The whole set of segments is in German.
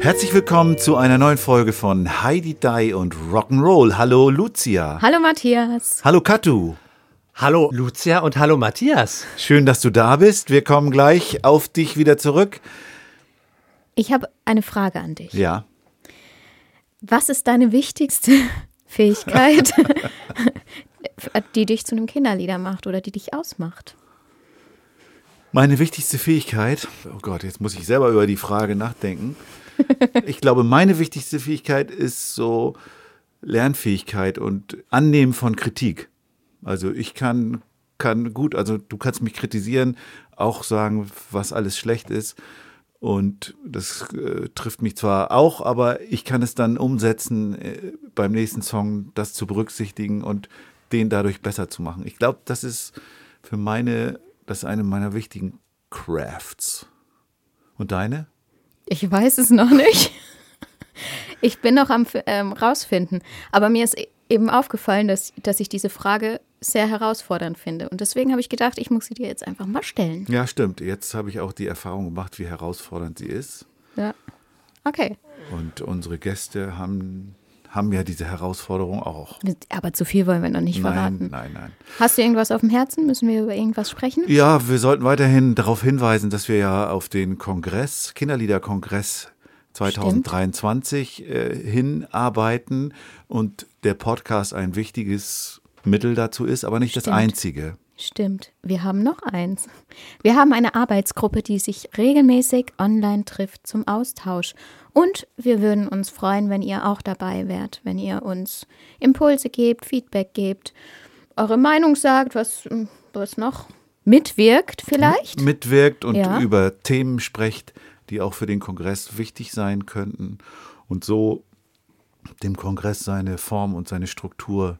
Herzlich willkommen zu einer neuen Folge von Heidi Dai und Rock'n'Roll. Hallo Lucia. Hallo Matthias. Hallo Katu. Hallo Lucia und hallo Matthias. Schön, dass du da bist. Wir kommen gleich auf dich wieder zurück. Ich habe eine Frage an dich. Ja. Was ist deine wichtigste Fähigkeit, die dich zu einem Kinderlieder macht oder die dich ausmacht? Meine wichtigste Fähigkeit, oh Gott, jetzt muss ich selber über die Frage nachdenken. Ich glaube, meine wichtigste Fähigkeit ist so Lernfähigkeit und Annehmen von Kritik. Also ich kann, kann gut, also du kannst mich kritisieren, auch sagen, was alles schlecht ist. Und das äh, trifft mich zwar auch, aber ich kann es dann umsetzen, äh, beim nächsten Song das zu berücksichtigen und den dadurch besser zu machen. Ich glaube, das ist für meine, das ist eine meiner wichtigen Crafts. Und deine? Ich weiß es noch nicht. Ich bin noch am ähm, rausfinden. Aber mir ist eben aufgefallen, dass, dass ich diese Frage sehr herausfordernd finde. Und deswegen habe ich gedacht, ich muss sie dir jetzt einfach mal stellen. Ja, stimmt. Jetzt habe ich auch die Erfahrung gemacht, wie herausfordernd sie ist. Ja. Okay. Und unsere Gäste haben, haben ja diese Herausforderung auch. Aber zu viel wollen wir noch nicht nein, verraten. Nein, nein. Hast du irgendwas auf dem Herzen? Müssen wir über irgendwas sprechen? Ja, wir sollten weiterhin darauf hinweisen, dass wir ja auf den Kongress, Kinderliederkongress 2023 äh, hinarbeiten und der Podcast ein wichtiges Mittel dazu ist, aber nicht Stimmt. das einzige. Stimmt. Wir haben noch eins. Wir haben eine Arbeitsgruppe, die sich regelmäßig online trifft zum Austausch. Und wir würden uns freuen, wenn ihr auch dabei wärt, wenn ihr uns Impulse gebt, Feedback gebt, eure Meinung sagt, was, was noch mitwirkt vielleicht. Mitwirkt und Ja. über Themen sprecht, die auch für den Kongress wichtig sein könnten und so dem Kongress seine Form und seine Struktur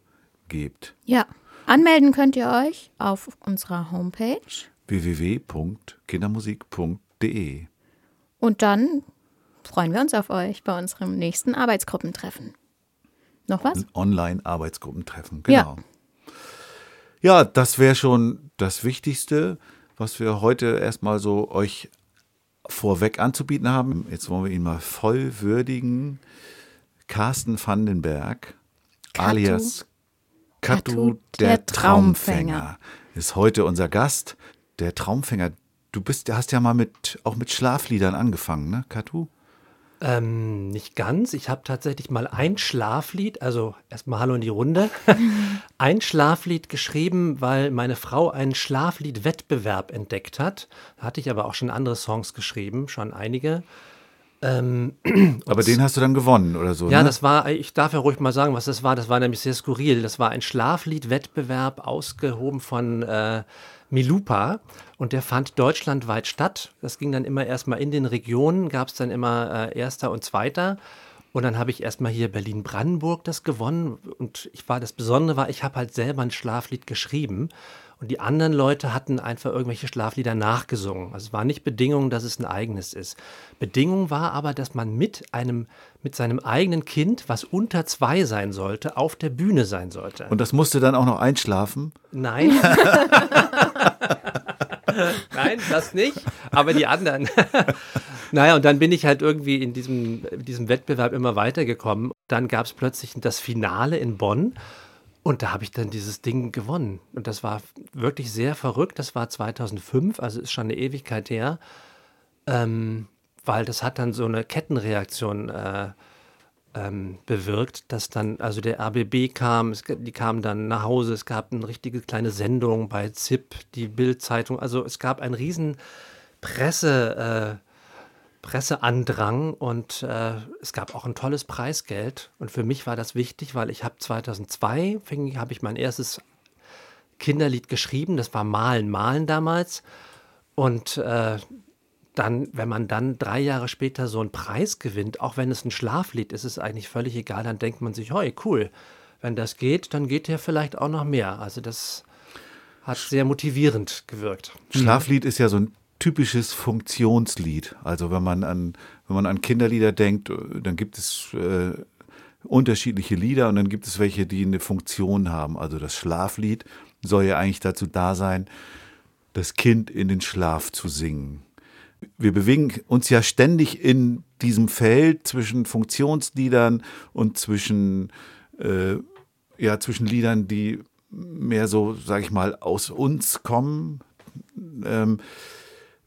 gibt. Ja. Anmelden könnt ihr euch auf unserer Homepage. www.kindermusik.de Und dann freuen wir uns auf euch bei unserem nächsten Arbeitsgruppentreffen. Noch was? Online-Arbeitsgruppentreffen, Ja. genau. Ja, das wäre schon das Wichtigste, was wir heute erstmal so euch vorweg anzubieten haben. Jetzt wollen wir ihn mal voll würdigen. Carsten Vandenberg, Katu. alias Katu, der, der Traumfänger, Traumfänger. ist heute unser Gast. Der Traumfänger. Du bist, hast ja mal mit, auch mit Schlafliedern angefangen, ne, Katu? Ähm, nicht ganz. Ich habe tatsächlich mal ein Schlaflied, also erstmal Hallo in die Runde, ein Schlaflied geschrieben, weil meine Frau einen Schlaflied-Wettbewerb entdeckt hat. Da hatte ich aber auch schon andere Songs geschrieben, schon einige. Ähm, Aber den hast du dann gewonnen oder so, Ja, ne? das war, ich darf ja ruhig mal sagen, was das war. Das war nämlich sehr skurril. Das war ein Schlaflied-Wettbewerb, ausgehoben von äh, Milupa. Und der fand deutschlandweit statt. Das ging dann immer erstmal in den Regionen, gab es dann immer äh, Erster und Zweiter. Und dann habe ich erstmal hier Berlin-Brandenburg das gewonnen. Und ich war, das Besondere war, ich habe halt selber ein Schlaflied geschrieben. Und die anderen Leute hatten einfach irgendwelche Schlaflieder nachgesungen. Also es war nicht Bedingung, dass es ein eigenes ist. Bedingung war aber, dass man mit einem, mit seinem eigenen Kind, was unter zwei sein sollte, auf der Bühne sein sollte. Und das musste dann auch noch einschlafen. Nein. Nein, das nicht, aber die anderen. naja, und dann bin ich halt irgendwie in diesem, diesem Wettbewerb immer weitergekommen. Dann gab es plötzlich das Finale in Bonn und da habe ich dann dieses Ding gewonnen. Und das war wirklich sehr verrückt. Das war 2005, also ist schon eine Ewigkeit her, ähm, weil das hat dann so eine Kettenreaktion äh, ähm, bewirkt, dass dann, also der RBB kam, es, die kamen dann nach Hause, es gab eine richtige kleine Sendung bei ZIP, die Bild-Zeitung, also es gab einen riesen Presse, äh, Presseandrang und äh, es gab auch ein tolles Preisgeld und für mich war das wichtig, weil ich habe 2002, habe ich mein erstes Kinderlied geschrieben, das war Malen, Malen damals und äh, dann, wenn man dann drei Jahre später so einen Preis gewinnt, auch wenn es ein Schlaflied ist, ist es eigentlich völlig egal, dann denkt man sich, hey, cool, wenn das geht, dann geht ja vielleicht auch noch mehr. Also das hat sehr motivierend gewirkt. Schlaflied ist ja so ein typisches Funktionslied. Also wenn man an, wenn man an Kinderlieder denkt, dann gibt es äh, unterschiedliche Lieder und dann gibt es welche, die eine Funktion haben. Also das Schlaflied soll ja eigentlich dazu da sein, das Kind in den Schlaf zu singen. Wir bewegen uns ja ständig in diesem Feld zwischen Funktionsliedern und zwischen, äh, ja, zwischen Liedern, die mehr so, sag ich mal, aus uns kommen. Ähm,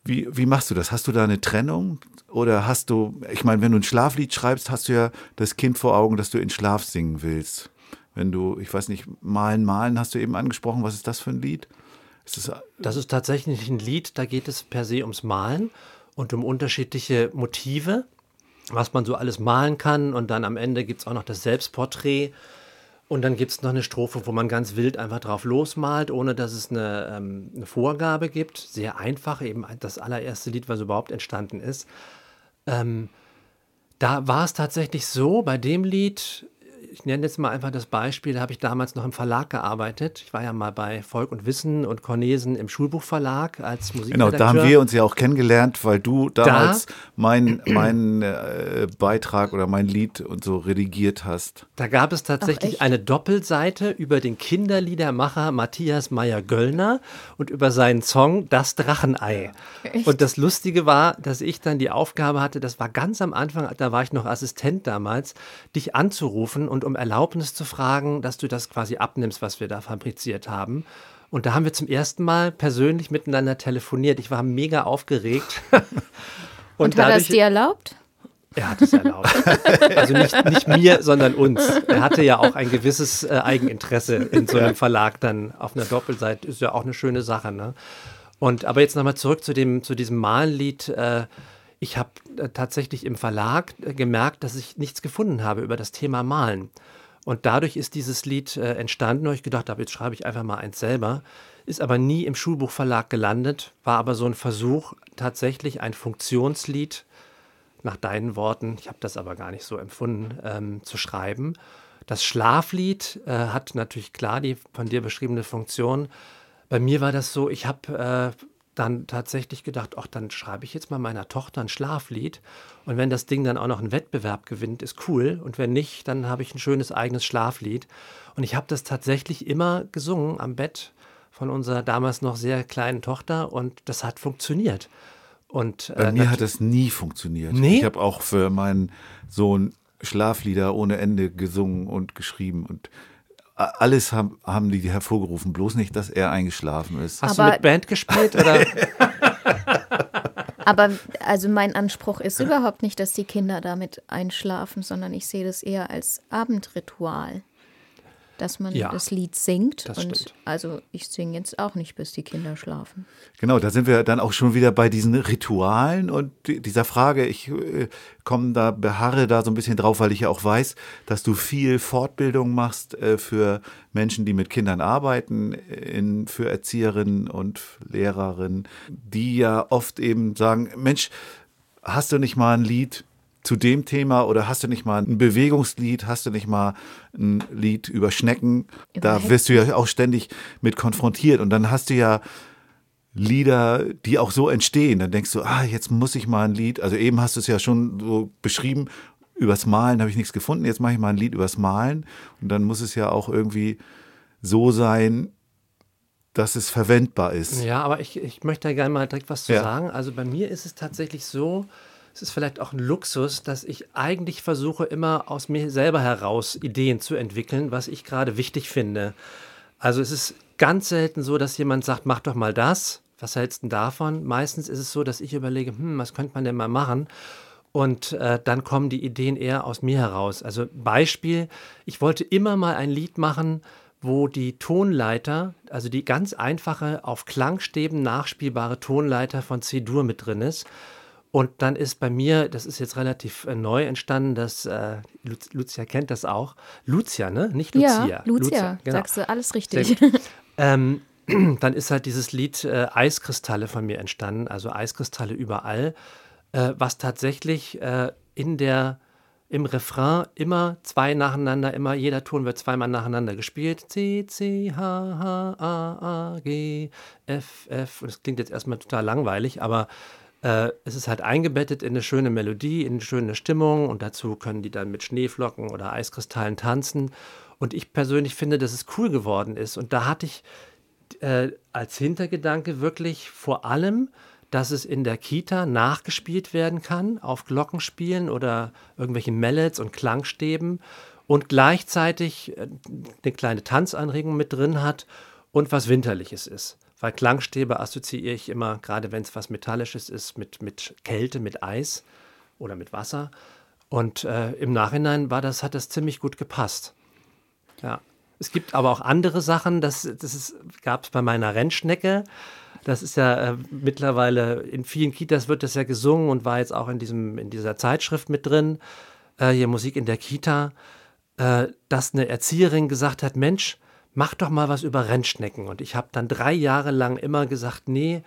wie, wie machst du das? Hast du da eine Trennung? Oder hast du, ich meine, wenn du ein Schlaflied schreibst, hast du ja das Kind vor Augen, dass du in Schlaf singen willst. Wenn du, ich weiß nicht, Malen, Malen hast du eben angesprochen. Was ist das für ein Lied? Ist das, das ist tatsächlich ein Lied, da geht es per se ums Malen und um unterschiedliche Motive, was man so alles malen kann. Und dann am Ende gibt es auch noch das Selbstporträt. Und dann gibt es noch eine Strophe, wo man ganz wild einfach drauf losmalt, ohne dass es eine, ähm, eine, Vorgabe gibt. Sehr einfach, eben das allererste Lied, was überhaupt entstanden ist. Ähm, da war es tatsächlich so, bei dem Lied ich nenne jetzt mal einfach das Beispiel, da habe ich damals noch im Verlag gearbeitet. Ich war ja mal bei Volk und Wissen und Cornesen im Schulbuchverlag als Musikredakteur. Genau, da haben wir uns ja auch kennengelernt, weil du damals da, meinen mein, äh, Beitrag oder mein Lied und so redigiert hast. Da gab es tatsächlich Ach, eine Doppelseite über den Kinderliedermacher Matthias Meyer-Göllner und über seinen Song Das Drachenei. Echt? Und das Lustige war, dass ich dann die Aufgabe hatte, das war ganz am Anfang, da war ich noch Assistent damals, dich anzurufen und und um Erlaubnis zu fragen, dass du das quasi abnimmst, was wir da fabriziert haben. Und da haben wir zum ersten Mal persönlich miteinander telefoniert. Ich war mega aufgeregt. und, und hat er es dir erlaubt? Er hat es erlaubt. Also nicht, nicht mir, sondern uns. Er hatte ja auch ein gewisses äh, Eigeninteresse in so einem Verlag dann auf einer Doppelseite. Ist ja auch eine schöne Sache. Ne? Und aber jetzt nochmal zurück zu, dem, zu diesem Malenlied. Äh, ich habe äh, tatsächlich im Verlag äh, gemerkt, dass ich nichts gefunden habe über das Thema Malen. Und dadurch ist dieses Lied äh, entstanden und ich gedacht habe, jetzt schreibe ich einfach mal eins selber. Ist aber nie im Schulbuchverlag gelandet, war aber so ein Versuch, tatsächlich ein Funktionslied, nach deinen Worten, ich habe das aber gar nicht so empfunden, ähm, zu schreiben. Das Schlaflied äh, hat natürlich klar die von dir beschriebene Funktion. Bei mir war das so, ich habe dann tatsächlich gedacht, ach, dann schreibe ich jetzt mal meiner Tochter ein Schlaflied. Und wenn das Ding dann auch noch einen Wettbewerb gewinnt, ist cool. Und wenn nicht, dann habe ich ein schönes eigenes Schlaflied. Und ich habe das tatsächlich immer gesungen am Bett von unserer damals noch sehr kleinen Tochter und das hat funktioniert. Und, äh, Bei mir hat das nie funktioniert. Nee? Ich habe auch für meinen Sohn Schlaflieder ohne Ende gesungen und geschrieben und alles haben, haben die hervorgerufen, bloß nicht, dass er eingeschlafen ist. Hast Aber du mit Band gespielt oder? Aber also mein Anspruch ist überhaupt nicht, dass die Kinder damit einschlafen, sondern ich sehe das eher als Abendritual dass man ja, das Lied singt. Das und stimmt. also ich singe jetzt auch nicht, bis die Kinder schlafen. Genau, da sind wir dann auch schon wieder bei diesen Ritualen und dieser Frage. Ich äh, komme da, beharre da so ein bisschen drauf, weil ich ja auch weiß, dass du viel Fortbildung machst äh, für Menschen, die mit Kindern arbeiten, in, für Erzieherinnen und Lehrerinnen, die ja oft eben sagen, Mensch, hast du nicht mal ein Lied, zu dem Thema oder hast du nicht mal ein Bewegungslied, hast du nicht mal ein Lied über Schnecken? Da wirst du ja auch ständig mit konfrontiert und dann hast du ja Lieder, die auch so entstehen. Dann denkst du, ah, jetzt muss ich mal ein Lied, also eben hast du es ja schon so beschrieben, übers Malen habe ich nichts gefunden, jetzt mache ich mal ein Lied übers Malen und dann muss es ja auch irgendwie so sein, dass es verwendbar ist. Ja, aber ich, ich möchte da gerne mal direkt was zu ja. sagen. Also bei mir ist es tatsächlich so, es ist vielleicht auch ein Luxus, dass ich eigentlich versuche, immer aus mir selber heraus Ideen zu entwickeln, was ich gerade wichtig finde. Also es ist ganz selten so, dass jemand sagt, mach doch mal das. Was hältst du davon? Meistens ist es so, dass ich überlege, hm, was könnte man denn mal machen? Und äh, dann kommen die Ideen eher aus mir heraus. Also Beispiel, ich wollte immer mal ein Lied machen, wo die Tonleiter, also die ganz einfache, auf Klangstäben nachspielbare Tonleiter von C-Dur mit drin ist. Und dann ist bei mir, das ist jetzt relativ äh, neu entstanden, dass äh, Lucia kennt das auch. Lucia, ne? Nicht Lucia. Ja, Lucia, Lucia genau. sagst du alles richtig. Ähm, dann ist halt dieses Lied äh, Eiskristalle von mir entstanden, also Eiskristalle überall, äh, was tatsächlich äh, in der im Refrain immer zwei nacheinander, immer jeder Ton wird zweimal nacheinander gespielt. C, C, H, H, A, A, G, F, F. Und das klingt jetzt erstmal total langweilig, aber äh, es ist halt eingebettet in eine schöne Melodie, in eine schöne Stimmung und dazu können die dann mit Schneeflocken oder Eiskristallen tanzen. Und ich persönlich finde, dass es cool geworden ist. Und da hatte ich äh, als Hintergedanke wirklich vor allem dass es in der Kita nachgespielt werden kann auf Glockenspielen oder irgendwelchen Mallets und Klangstäben und gleichzeitig äh, eine kleine Tanzanregung mit drin hat und was Winterliches ist. Weil Klangstäbe assoziiere ich immer, gerade wenn es was Metallisches ist, mit, mit Kälte, mit Eis oder mit Wasser. Und äh, im Nachhinein war das, hat das ziemlich gut gepasst. Ja. Es gibt aber auch andere Sachen, das, das gab es bei meiner Rennschnecke. Das ist ja äh, mittlerweile in vielen Kitas wird das ja gesungen und war jetzt auch in, diesem, in dieser Zeitschrift mit drin, äh, hier Musik in der Kita, äh, dass eine Erzieherin gesagt hat, Mensch, mach doch mal was über Rennschnecken. Und ich habe dann drei Jahre lang immer gesagt, nee,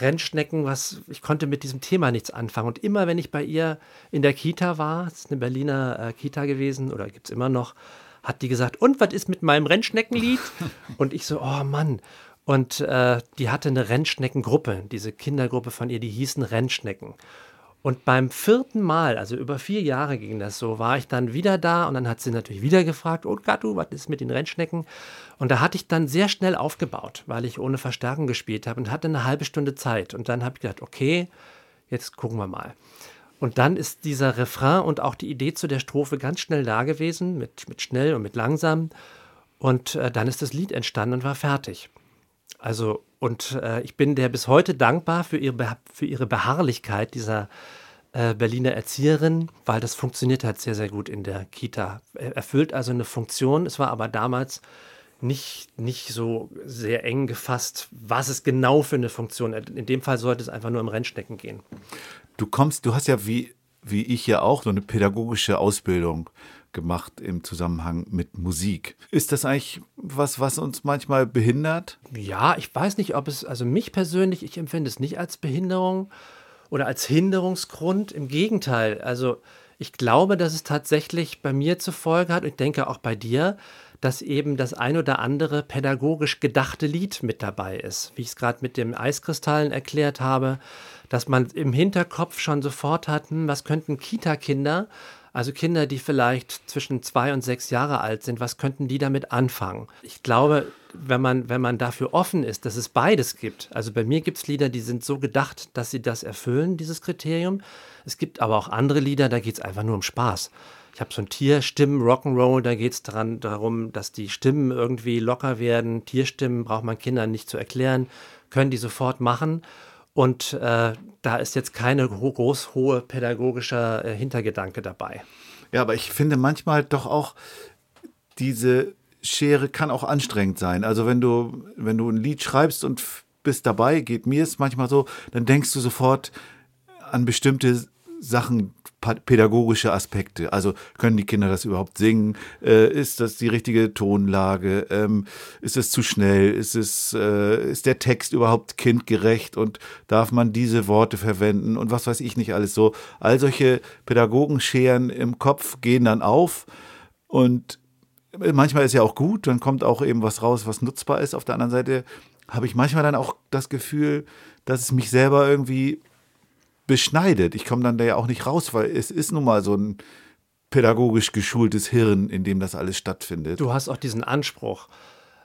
Rennschnecken, was, ich konnte mit diesem Thema nichts anfangen. Und immer, wenn ich bei ihr in der Kita war, das ist eine Berliner äh, Kita gewesen oder gibt es immer noch, hat die gesagt, und was ist mit meinem Rennschneckenlied? und ich so, oh Mann. Und äh, die hatte eine Rennschneckengruppe, diese Kindergruppe von ihr, die hießen Rennschnecken. Und beim vierten Mal, also über vier Jahre ging das so, war ich dann wieder da und dann hat sie natürlich wieder gefragt, oh Gattu, was ist mit den Rennschnecken? Und da hatte ich dann sehr schnell aufgebaut, weil ich ohne Verstärkung gespielt habe und hatte eine halbe Stunde Zeit. Und dann habe ich gedacht, okay, jetzt gucken wir mal. Und dann ist dieser Refrain und auch die Idee zu der Strophe ganz schnell da gewesen, mit, mit schnell und mit langsam. Und äh, dann ist das Lied entstanden und war fertig. Also, und äh, ich bin der bis heute dankbar für ihre, für ihre Beharrlichkeit dieser äh, Berliner Erzieherin, weil das funktioniert halt sehr, sehr gut in der Kita. Er erfüllt also eine Funktion. Es war aber damals nicht, nicht so sehr eng gefasst, was es genau für eine Funktion ist. In dem Fall sollte es einfach nur im Rennstecken gehen. Du kommst, du hast ja wie, wie ich ja auch so eine pädagogische Ausbildung gemacht im Zusammenhang mit Musik. Ist das eigentlich was, was uns manchmal behindert? Ja, ich weiß nicht, ob es, also mich persönlich, ich empfinde es nicht als Behinderung oder als Hinderungsgrund. Im Gegenteil, also ich glaube, dass es tatsächlich bei mir zur Folge hat, und ich denke auch bei dir, dass eben das ein oder andere pädagogisch gedachte Lied mit dabei ist. Wie ich es gerade mit dem Eiskristallen erklärt habe, dass man im Hinterkopf schon sofort hat, hm, was könnten Kita-Kinder also Kinder, die vielleicht zwischen zwei und sechs Jahre alt sind, was könnten die damit anfangen? Ich glaube, wenn man, wenn man dafür offen ist, dass es beides gibt. Also bei mir gibt es Lieder, die sind so gedacht, dass sie das erfüllen, dieses Kriterium. Es gibt aber auch andere Lieder, da geht es einfach nur um Spaß. Ich habe so ein Tierstimmen, Rock'n'Roll, da geht es darum, dass die Stimmen irgendwie locker werden. Tierstimmen braucht man Kindern nicht zu erklären, können die sofort machen. Und äh, da ist jetzt keine groß hohe pädagogischer äh, Hintergedanke dabei. Ja, aber ich finde manchmal doch auch diese Schere kann auch anstrengend sein. Also wenn du wenn du ein Lied schreibst und bist dabei, geht mir es manchmal so, dann denkst du sofort an bestimmte Sachen, pädagogische Aspekte. Also können die Kinder das überhaupt singen? Äh, ist das die richtige Tonlage? Ähm, ist es zu schnell? Ist es äh, ist der Text überhaupt kindgerecht und darf man diese Worte verwenden und was weiß ich nicht alles so? All solche Pädagogenscheren im Kopf gehen dann auf und manchmal ist ja auch gut, dann kommt auch eben was raus, was nutzbar ist. Auf der anderen Seite habe ich manchmal dann auch das Gefühl, dass es mich selber irgendwie beschneidet. Ich komme dann da ja auch nicht raus, weil es ist nun mal so ein pädagogisch geschultes Hirn, in dem das alles stattfindet. Du hast auch diesen Anspruch.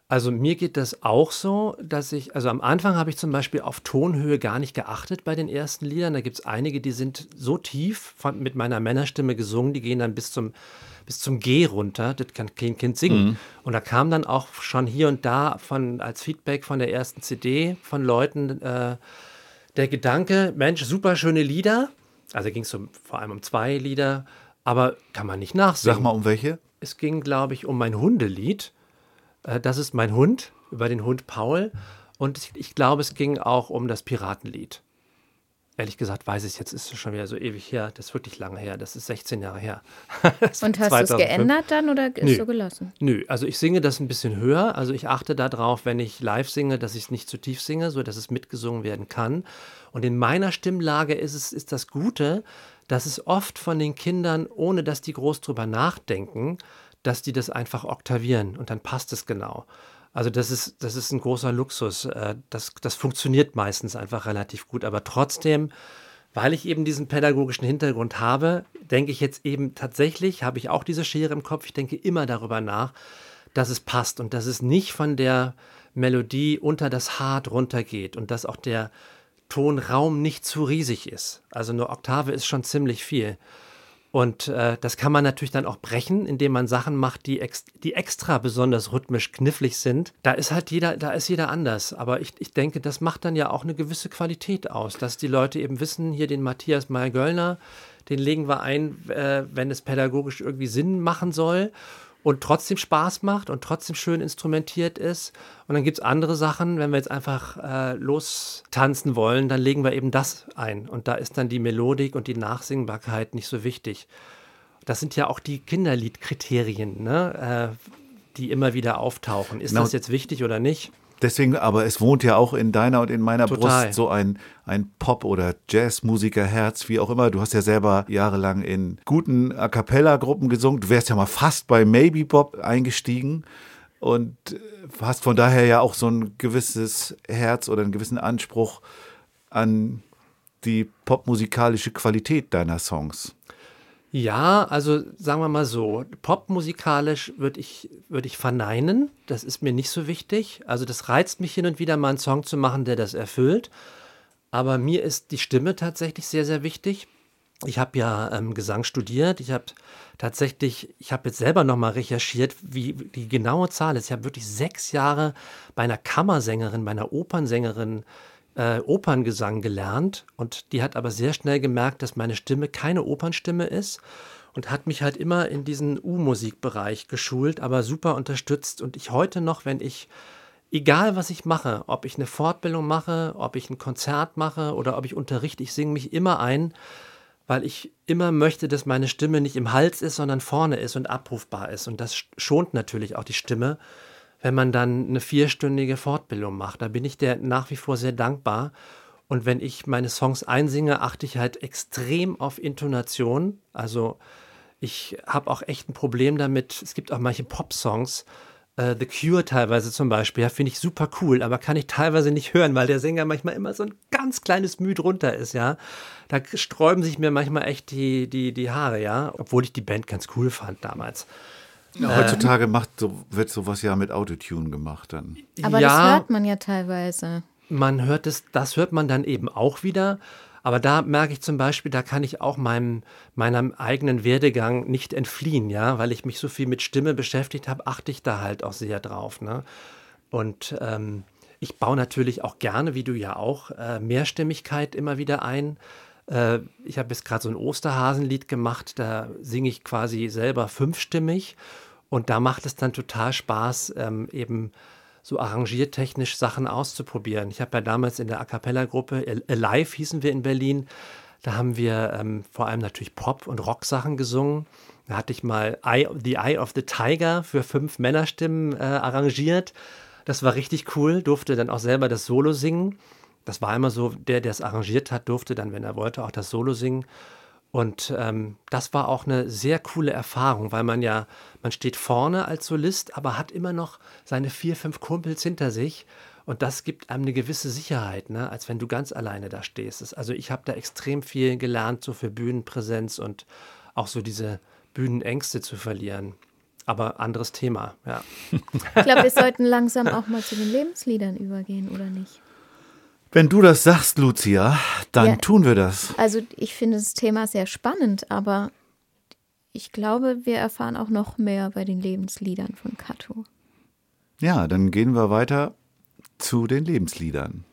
Also mir geht das auch so, dass ich, also am Anfang habe ich zum Beispiel auf Tonhöhe gar nicht geachtet bei den ersten Liedern. Da gibt es einige, die sind so tief von, mit meiner Männerstimme gesungen, die gehen dann bis zum, bis zum G runter. Das kann kein Kind singen. Mhm. Und da kam dann auch schon hier und da von, als Feedback von der ersten CD von Leuten, äh, der Gedanke, Mensch, super schöne Lieder. Also ging es so vor allem um zwei Lieder, aber kann man nicht nachsehen. Sag mal, um welche? Es ging, glaube ich, um mein Hundelied. Äh, das ist mein Hund, über den Hund Paul. Und ich glaube, es ging auch um das Piratenlied. Ehrlich gesagt weiß ich jetzt, ist es schon wieder so ewig her. Das ist wirklich lange her. Das ist 16 Jahre her. Und hast du es geändert dann oder ist Nö. so gelassen? Nö, also ich singe das ein bisschen höher. Also ich achte darauf, wenn ich live singe, dass ich es nicht zu tief singe, so dass es mitgesungen werden kann. Und in meiner Stimmlage ist es ist das Gute, dass es oft von den Kindern, ohne dass die groß drüber nachdenken, dass die das einfach oktavieren und dann passt es genau. Also das ist, das ist ein großer Luxus. Äh, Das, das funktioniert meistens einfach relativ gut. Aber trotzdem, weil ich eben diesen pädagogischen Hintergrund habe, denke ich jetzt eben tatsächlich, habe ich auch diese Schere im Kopf, ich denke immer darüber nach, dass es passt und dass es nicht von der Melodie unter das Hart runtergeht und dass auch der Tonraum nicht zu riesig ist. Also eine Oktave ist schon ziemlich viel. Und äh, das kann man natürlich dann auch brechen, indem man Sachen macht, die, ex die extra besonders rhythmisch knifflig sind. Da ist halt jeder, da ist jeder anders. Aber ich, ich denke, das macht dann ja auch eine gewisse Qualität aus, dass die Leute eben wissen, hier den Matthias Meyer-Göllner, den legen wir ein, äh, wenn es pädagogisch irgendwie Sinn machen soll und trotzdem Spaß macht und trotzdem schön instrumentiert ist. Und dann gibt es andere Sachen, wenn wir jetzt einfach äh, lostanzen wollen, dann legen wir eben das ein. Und da ist dann die Melodik und die Nachsingbarkeit nicht so wichtig. Das sind ja auch die Kinderliedkriterien, ne? äh, die immer wieder auftauchen. Ist Genau. das jetzt wichtig oder nicht? Deswegen, aber es wohnt ja auch in deiner und in meiner Total. Brust so ein, ein Pop- oder Jazzmusikerherz, wie auch immer. Du hast ja selber jahrelang in guten A Cappella-Gruppen gesungen. Du wärst ja mal fast bei Maybe Bob eingestiegen und äh, hast von daher ja auch so ein gewisses Herz oder einen gewissen Anspruch an die popmusikalische Qualität deiner Songs. Ja, also sagen wir mal so, popmusikalisch würde ich, würd ich verneinen. Das ist mir nicht so wichtig. Also das reizt mich hin und wieder mal einen Song zu machen, der das erfüllt. Aber mir ist die Stimme tatsächlich sehr, sehr wichtig. Ich habe ja ähm, Gesang studiert. Ich habe tatsächlich, ich habe jetzt selber nochmal recherchiert, wie die genaue Zahl ist. Ich habe wirklich sechs Jahre bei einer Kammersängerin, bei einer Opernsängerin äh, Operngesang gelernt und die hat aber sehr schnell gemerkt, dass meine Stimme keine Opernstimme ist und hat mich halt immer in diesen U-Musikbereich geschult, aber super unterstützt. Und ich heute noch, wenn ich egal was ich mache, ob ich eine Fortbildung mache, ob ich ein Konzert mache oder ob ich unterrichte, ich singe mich immer ein, weil ich immer möchte, dass meine Stimme nicht im Hals ist, sondern vorne ist und abrufbar ist. Und das schont natürlich auch die Stimme wenn man dann eine vierstündige Fortbildung macht. Da bin ich der nach wie vor sehr dankbar. Und wenn ich meine Songs einsinge, achte ich halt extrem auf Intonation. Also ich habe auch echt ein Problem damit. Es gibt auch manche Pop-Songs, äh, The Cure teilweise zum Beispiel, ja, finde ich super cool, aber kann ich teilweise nicht hören, weil der Sänger manchmal immer so ein ganz kleines Müh drunter ist, ja. Da sträuben sich mir manchmal echt die, die, die Haare, ja, obwohl ich die Band ganz cool fand damals. Heutzutage macht so, wird sowas ja mit Autotune gemacht dann. Aber ja, das hört man ja teilweise. man hört es, das hört man dann eben auch wieder. Aber da merke ich zum Beispiel, da kann ich auch meinem, meinem eigenen Werdegang nicht entfliehen, ja, weil ich mich so viel mit Stimme beschäftigt habe, achte ich da halt auch sehr drauf. Ne? Und ähm, ich baue natürlich auch gerne, wie du ja auch, äh, Mehrstimmigkeit immer wieder ein. Äh, ich habe jetzt gerade so ein Osterhasenlied gemacht, da singe ich quasi selber fünfstimmig. Und da macht es dann total Spaß, ähm, eben so arrangiertechnisch Sachen auszuprobieren. Ich habe ja damals in der A Cappella-Gruppe, Alive hießen wir in Berlin, da haben wir ähm, vor allem natürlich Pop- und Rock-Sachen gesungen. Da hatte ich mal Eye, The Eye of the Tiger für fünf Männerstimmen äh, arrangiert. Das war richtig cool, durfte dann auch selber das Solo singen. Das war immer so, der, der es arrangiert hat, durfte dann, wenn er wollte, auch das Solo singen. Und ähm, das war auch eine sehr coole Erfahrung, weil man ja, man steht vorne als Solist, aber hat immer noch seine vier, fünf Kumpels hinter sich. Und das gibt einem eine gewisse Sicherheit, ne? als wenn du ganz alleine da stehst. Also ich habe da extrem viel gelernt, so für Bühnenpräsenz und auch so diese Bühnenängste zu verlieren. Aber anderes Thema, ja. Ich glaube, wir sollten langsam auch mal zu den Lebensliedern übergehen, oder nicht? Wenn du das sagst, Lucia, dann Ja. tun wir das. Also ich finde das Thema sehr spannend, aber ich glaube, wir erfahren auch noch mehr bei den Lebensliedern von Kato. Ja, dann gehen wir weiter zu den Lebensliedern.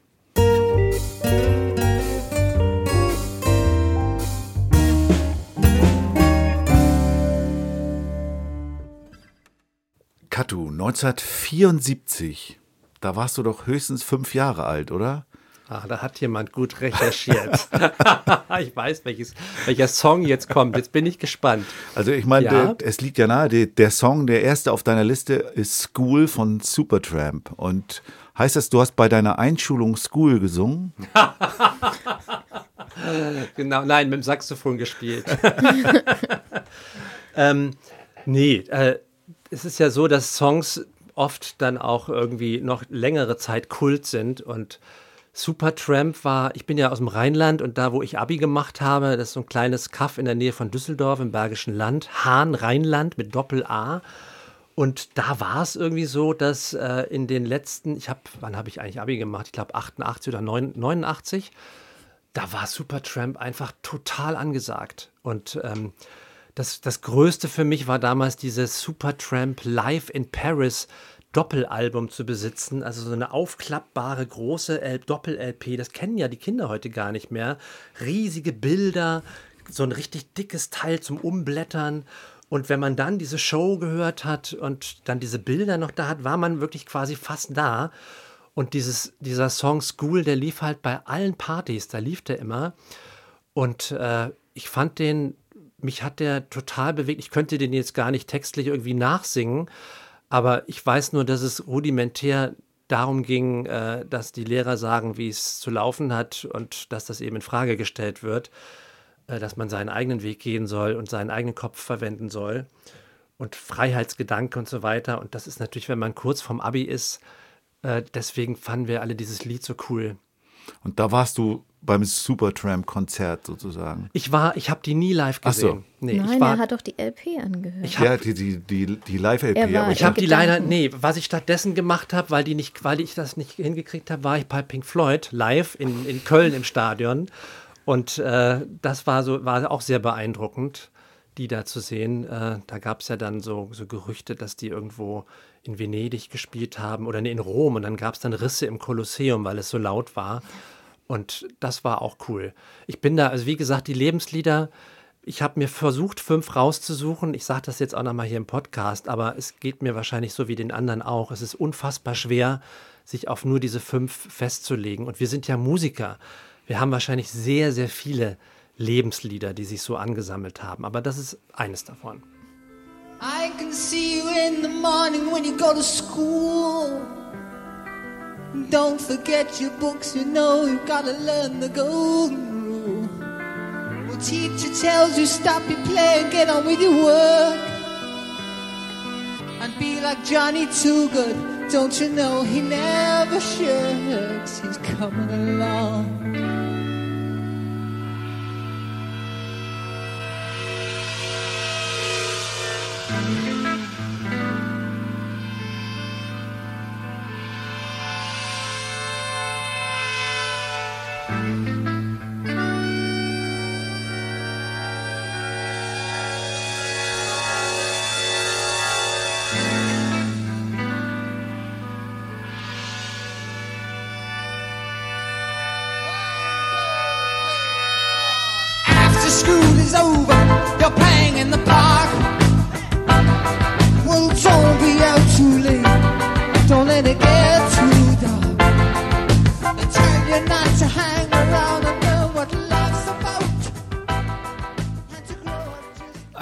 Katu, 1974, da warst du doch höchstens fünf Jahre alt, oder? Ah, da hat jemand gut recherchiert. ich weiß, welches, welcher Song jetzt kommt. Jetzt bin ich gespannt. Also ich meine, Ja. es liegt ja nahe, der, der Song, der erste auf deiner Liste ist School von Supertramp. Und heißt das, du hast bei deiner Einschulung School gesungen? Genau, nein, mit dem Saxophon gespielt. ähm, nee, äh, es ist ja so, dass Songs oft dann auch irgendwie noch längere Zeit Kult sind und Supertramp war, ich bin ja aus dem Rheinland und da, wo ich Abi gemacht habe, das ist so ein kleines Kaff in der Nähe von Düsseldorf im Bergischen Land, Hahn, Rheinland mit Doppel-A. Und da war es irgendwie so, dass äh, in den letzten, ich habe, wann habe ich eigentlich Abi gemacht? Ich glaube 88 oder 9, 89 da war Supertramp einfach total angesagt. Und ähm, das, das Größte für mich war damals dieses Supertramp Live in Paris Doppelalbum zu besitzen. Also so eine aufklappbare große Doppel-LP. Das kennen ja die Kinder heute gar nicht mehr. Riesige Bilder, so ein richtig dickes Teil zum Umblättern. Und wenn man dann diese Show gehört hat und dann diese Bilder noch da hat, war man wirklich quasi fast da. Und dieses, dieser Song School, der lief halt bei allen Partys, da lief der immer. Und äh, ich fand den, mich hat der total bewegt. Ich könnte den jetzt gar nicht textlich irgendwie nachsingen, aber ich weiß nur, dass es rudimentär darum ging, äh, dass die Lehrer sagen, wie es zu laufen hat und dass das eben in Frage gestellt wird, äh, dass man seinen eigenen Weg gehen soll und seinen eigenen Kopf verwenden soll und Freiheitsgedanke und so weiter. Und das ist natürlich, wenn man kurz vorm Abi ist, äh, deswegen fanden wir alle dieses Lied so cool. Und da warst du beim Supertramp-Konzert sozusagen. Ich war, ich habe die nie live Ach so. gesehen. Nee, Nein, ich war, er hat doch die LP angehört. ich hab, Ja, die, die, die, die Live-LP. Er Ich habe die leider, nee, was ich stattdessen gemacht habe, weil die nicht, weil ich das nicht hingekriegt habe, war ich bei Pink Floyd live in, in Köln im Stadion. Und äh, das war so, war auch sehr beeindruckend, die da zu sehen. Äh, da gab es ja dann so, so Gerüchte, dass die irgendwo in Venedig gespielt haben oder nee, in Rom und dann gab es dann Risse im Kolosseum, weil es so laut war. Und das war auch cool. Ich bin da, also wie gesagt, die Lebenslieder, ich habe mir versucht, fünf rauszusuchen. Ich sage das jetzt auch nochmal hier im Podcast, aber es geht mir wahrscheinlich so wie den anderen auch. Es ist unfassbar schwer, sich auf nur diese fünf festzulegen. Und wir sind ja Musiker. Wir haben wahrscheinlich sehr, sehr viele Lebenslieder, die sich so angesammelt haben. Aber das ist eines davon. I can see you in the morning when you go to school. Don't forget your books, you know you've got to learn the golden rule. Well, teacher tells you stop your play and get on with your work. And be like Johnny Too Good. Don't you know he never shirks? He's coming along.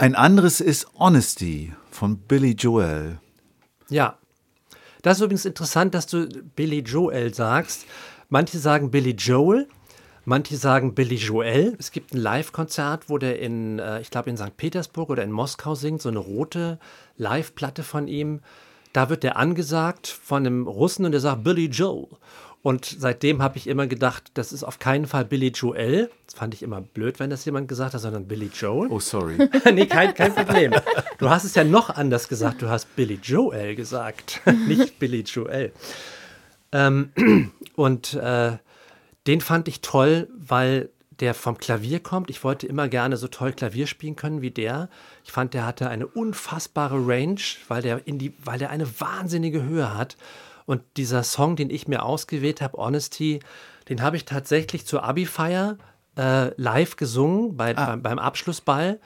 Ein anderes ist Honesty von Billy Joel. Ja. Das ist übrigens interessant, dass du Billy Joel sagst. Manche sagen Billy Joel, manche sagen Billy Joel. Es gibt ein Live-Konzert, wo der in, äh, ich glaube, in St. Petersburg oder in Moskau singt, so eine rote Live-Platte von ihm. Da wird der angesagt von einem Russen und der sagt Billy Joel. Und seitdem habe ich immer gedacht, das ist auf keinen Fall Billy Joel. Das fand ich immer blöd, wenn das jemand gesagt hat, sondern Billy Joel. Oh, sorry. nee, kein, kein Problem. Du hast es ja noch anders gesagt. Du hast Billy Joel gesagt, nicht Billy Joel. Ähm, und äh, den fand ich toll, weil der vom Klavier kommt. Ich wollte immer gerne so toll Klavier spielen können wie der. Ich fand, der hatte eine unfassbare Range, weil der, in die, weil der eine wahnsinnige Höhe hat. Und dieser Song, den ich mir ausgewählt habe, Honesty, den habe ich tatsächlich zur Abi-Feier äh, live gesungen bei, beim, beim Abschlussball.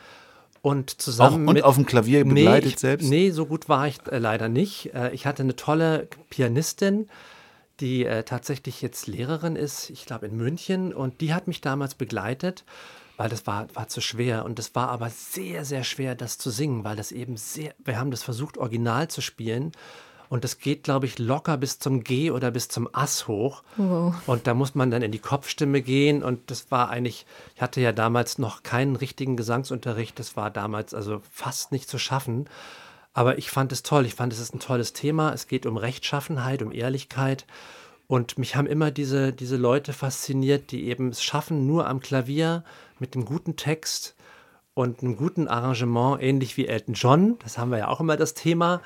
Und Auch, zusammen und mit, auf dem Klavier begleitet ich, selbst? Nee, so gut war ich äh, leider nicht. Äh, ich hatte eine tolle Pianistin, die äh, tatsächlich jetzt Lehrerin ist, ich glaube in München, und die hat mich damals begleitet, weil das war, war zu schwer. Und es war aber sehr, sehr schwer, das zu singen, weil das eben sehr, wir haben das versucht, original zu spielen. Und das geht, glaube ich, locker bis zum G oder bis zum Ass hoch. Wow. Und da muss man dann in die Kopfstimme gehen. Und das war eigentlich, ich hatte ja damals noch keinen richtigen Gesangsunterricht. Das war damals also fast nicht zu schaffen. Aber ich fand es toll. Ich fand, es ist ein tolles Thema. Es geht um Rechtschaffenheit, um Ehrlichkeit. Und mich haben immer diese, diese Leute fasziniert, die eben es schaffen, nur am Klavier mit einem guten Text und einem guten Arrangement, ähnlich wie Elton John, das haben wir ja auch immer das Thema,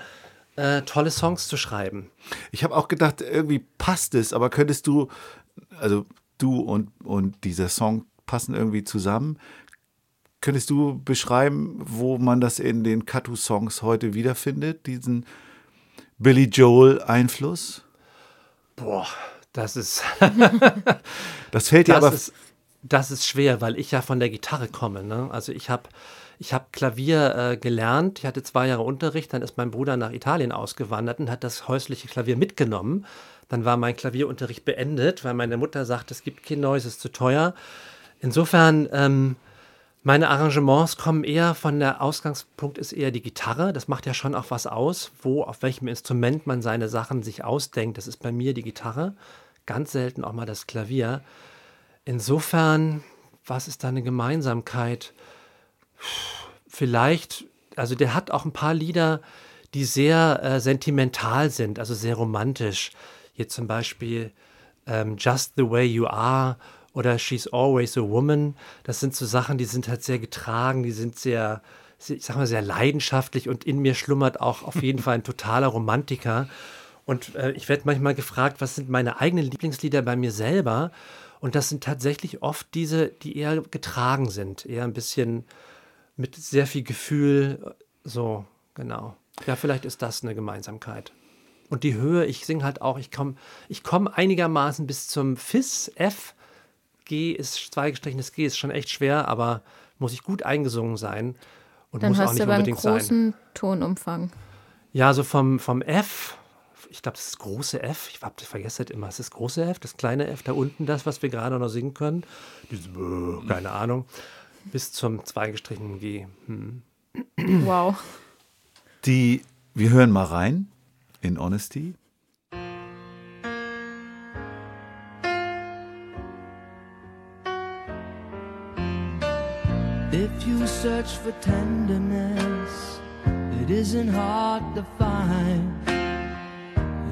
äh, tolle Songs zu schreiben. Ich habe auch gedacht, irgendwie passt es, aber könntest du, also du und, und dieser Song passen irgendwie zusammen. Könntest du beschreiben, wo man das in den Katu-Songs heute wiederfindet, diesen Billy Joel-Einfluss? Boah, das ist, Das fällt dir das aber. ist, das ist schwer, weil ich ja von der Gitarre komme. Ne? Also ich habe ich hab Klavier äh, gelernt, ich hatte zwei Jahre Unterricht, dann ist mein Bruder nach Italien ausgewandert und hat das häusliche Klavier mitgenommen. Dann war mein Klavierunterricht beendet, weil meine Mutter sagt, es gibt kein neues, es ist zu teuer. Insofern, ähm, meine Arrangements kommen eher von der Ausgangspunkt ist eher die Gitarre. Das macht ja schon auch was aus, wo, auf welchem Instrument man seine Sachen sich ausdenkt. Das ist bei mir die Gitarre. Ganz selten auch mal das Klavier. Insofern, was ist da eine Gemeinsamkeit? Vielleicht, also der hat auch ein paar Lieder, die sehr äh, sentimental sind, also sehr romantisch. Hier zum Beispiel ähm, Just the Way You Are oder She's Always a Woman. Das sind so Sachen, die sind halt sehr getragen, die sind sehr, ich sag mal, sehr leidenschaftlich und in mir schlummert auch auf jeden Fall ein totaler Romantiker. Und äh, ich werde manchmal gefragt, was sind meine eigenen Lieblingslieder bei mir selber? Und das sind tatsächlich oft diese, die eher getragen sind, eher ein bisschen mit sehr viel Gefühl. So, genau. Ja, vielleicht ist das eine Gemeinsamkeit. Und die Höhe, ich singe halt auch, ich komme ich komm einigermaßen bis zum Fis, F. G ist, zweigestrichenes G ist schon echt schwer, aber muss ich gut eingesungen sein. Und Dann muss auch hast nicht du beim unbedingt sein. großen Tonumfang. Ja, so vom, vom F, ich glaube, das ist das große F, ich, hab, ich vergesse das immer, ist das große F, das kleine F, da unten das, was wir gerade noch singen können, dieses, äh, keine Ahnung, bis zum zweigestrichenen G. Hm. Wow. Die, wir hören mal rein in Honesty. If you search for tenderness, it isn't hard to find.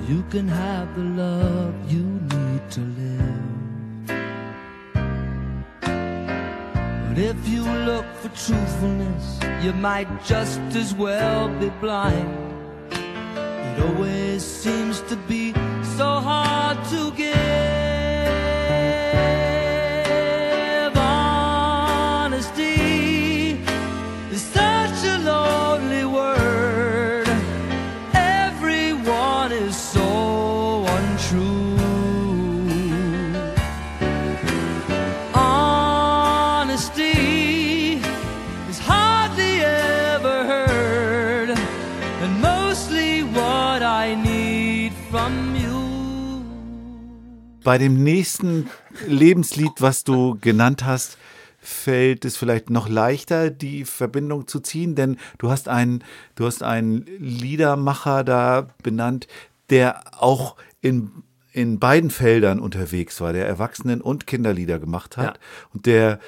You can have the love you need to live. If you look for truthfulness, you might just as well be blind. It always seems to be so hard to Bei dem nächsten Lebenslied, was du genannt hast, fällt es vielleicht noch leichter, die Verbindung zu ziehen, denn du hast einen, du hast einen Liedermacher da benannt, der auch in, in beiden Feldern unterwegs war, der Erwachsenen- und Kinderlieder gemacht hat Ja. und der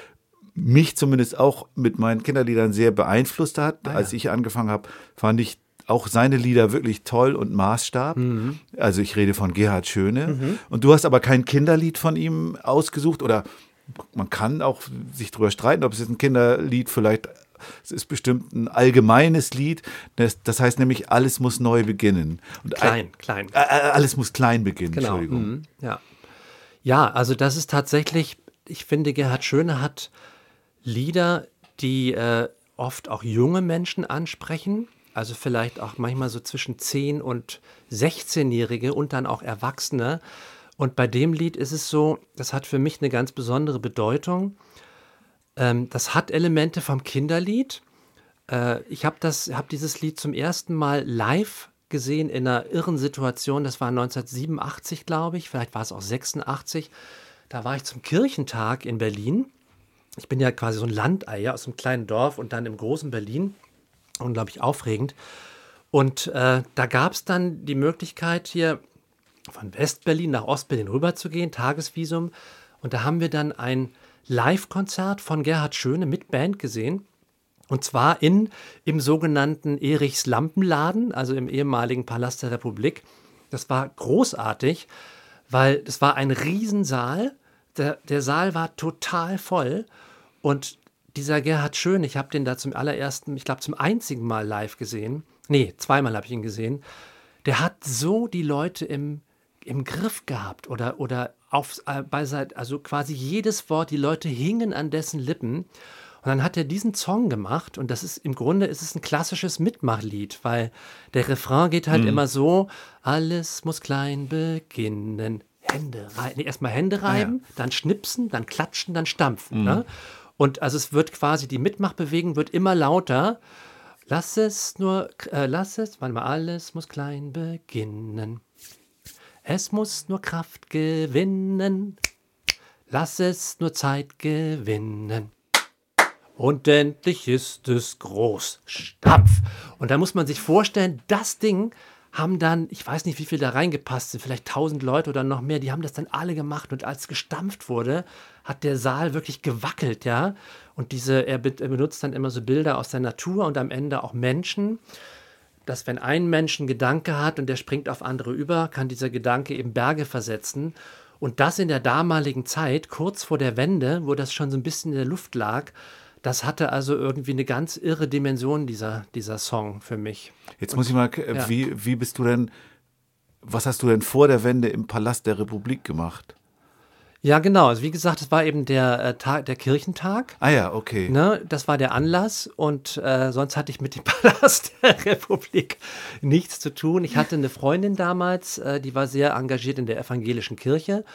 mich zumindest auch mit meinen Kinderliedern sehr beeinflusst hat. Ah, ja. Als ich angefangen habe, fand ich auch seine Lieder wirklich toll und Maßstab. Mhm. Also ich rede von Gerhard Schöne. Und du hast aber kein Kinderlied von ihm ausgesucht oder man kann auch sich drüber streiten, ob es jetzt ein Kinderlied vielleicht, es ist bestimmt ein allgemeines Lied. Das, das heißt nämlich, alles muss neu beginnen. Und Klein, klein. Äh, äh, alles muss klein beginnen, Genau. Entschuldigung. mhm, Ja. ja, also das ist tatsächlich, ich finde, Gerhard Schöne hat Lieder, die äh, oft auch junge Menschen ansprechen. Also vielleicht auch manchmal so zwischen 10 und 16-Jährige und dann auch Erwachsene. Und bei dem Lied ist es so, das hat für mich eine ganz besondere Bedeutung. Ähm, das hat Elemente vom Kinderlied. Äh, ich habe habe dieses Lied zum ersten Mal live gesehen in einer irren Situation. Das war 1987, glaube ich. Vielleicht war es auch 86. Da war ich zum Kirchentag in Berlin. Ich bin ja quasi so ein Landei ja, aus einem kleinen Dorf und dann im großen Berlin. Unglaublich aufregend. Und äh, da gab es dann die Möglichkeit, hier von Westberlin nach Ostberlin rüberzugehen, Tagesvisum. Und da haben wir dann ein Live-Konzert von Gerhard Schöne mit Band gesehen. Und zwar in, im sogenannten Erichs Lampenladen, also im ehemaligen Palast der Republik. Das war großartig, weil es war ein Riesensaal. Der, der Saal war total voll. Und dieser Gerhard Schön, ich habe den da zum allerersten, ich glaube zum einzigen Mal live gesehen. Nee, zweimal habe ich ihn gesehen. Der hat so die Leute im, im Griff gehabt oder, oder auf, äh, bei also quasi jedes Wort, die Leute hingen an dessen Lippen. Und dann hat er diesen Song gemacht und das ist im Grunde ist es ein klassisches Mitmachlied, weil der Refrain geht halt mhm. immer so: Alles muss klein beginnen. Hände reiben. Nee, erstmal Hände reiben, ah, ja. dann schnipsen, dann klatschen, dann stampfen. Mhm. Ne? Und also es wird quasi, die Mitmachbewegung wird immer lauter. Lass es nur, äh, lass es, warte mal, alles muss klein beginnen. Es muss nur Kraft gewinnen. Lass es nur Zeit gewinnen. Und endlich ist es groß. Stampf. Und da muss man sich vorstellen, das Ding haben dann, ich weiß nicht, wie viel da reingepasst sind, vielleicht tausend Leute oder noch mehr, die haben das dann alle gemacht. Und als gestampft wurde, hat der Saal wirklich gewackelt, ja. Und diese, er, benutzt dann immer so Bilder aus der Natur und am Ende auch Menschen dass wenn ein Mensch einen Gedanke hat und der springt auf andere über, kann dieser Gedanke eben Berge versetzen. Und das in der damaligen Zeit, kurz vor der Wende, wo das schon so ein bisschen in der Luft lag, das hatte also irgendwie eine ganz irre Dimension, dieser, dieser Song für mich. Jetzt muss ich mal, äh, ja. wie, wie bist du denn, was hast du denn vor der Wende im Palast der Republik gemacht? Ja, genau. Also wie gesagt, es war eben der äh, Tag, der Kirchentag. Ah ja, okay. Ne, das war der Anlass und äh, sonst hatte ich mit dem Palast der Republik nichts zu tun. Ich hatte eine Freundin damals, äh, die war sehr engagiert in der evangelischen Kirche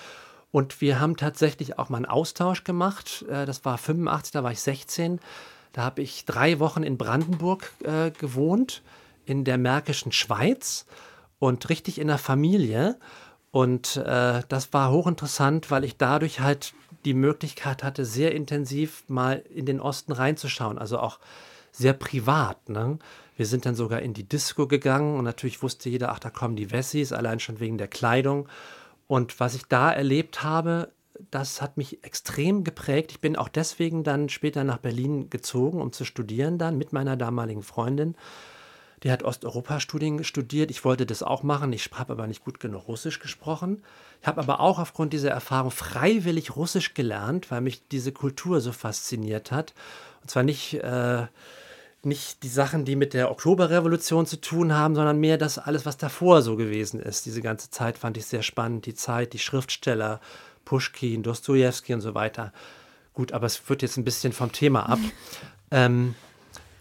und wir haben tatsächlich auch mal einen Austausch gemacht. Äh, das war 85, da war ich 16. Da habe ich drei Wochen in Brandenburg äh, gewohnt, in der Märkischen Schweiz und richtig in der Familie. Und äh, das war hochinteressant, weil ich dadurch halt die Möglichkeit hatte, sehr intensiv mal in den Osten reinzuschauen, also auch sehr privat. Ne? Wir sind dann sogar in die Disco gegangen und natürlich wusste jeder, ach, da kommen die Wessis, allein schon wegen der Kleidung. Und was ich da erlebt habe, das hat mich extrem geprägt. Ich bin auch deswegen dann später nach Berlin gezogen, um zu studieren dann mit meiner damaligen Freundin. Die hat Osteuropa-Studien studiert. Ich wollte das auch machen. Ich habe aber nicht gut genug Russisch gesprochen. Ich habe aber auch aufgrund dieser Erfahrung freiwillig Russisch gelernt, weil mich diese Kultur so fasziniert hat. Und zwar nicht, äh, nicht die Sachen, die mit der Oktoberrevolution zu tun haben, sondern mehr das alles, was davor so gewesen ist. Diese ganze Zeit fand ich sehr spannend. Die Zeit, die Schriftsteller, Pushkin, Dostoevsky und so weiter. Gut, aber es wird jetzt ein bisschen vom Thema ab. ähm,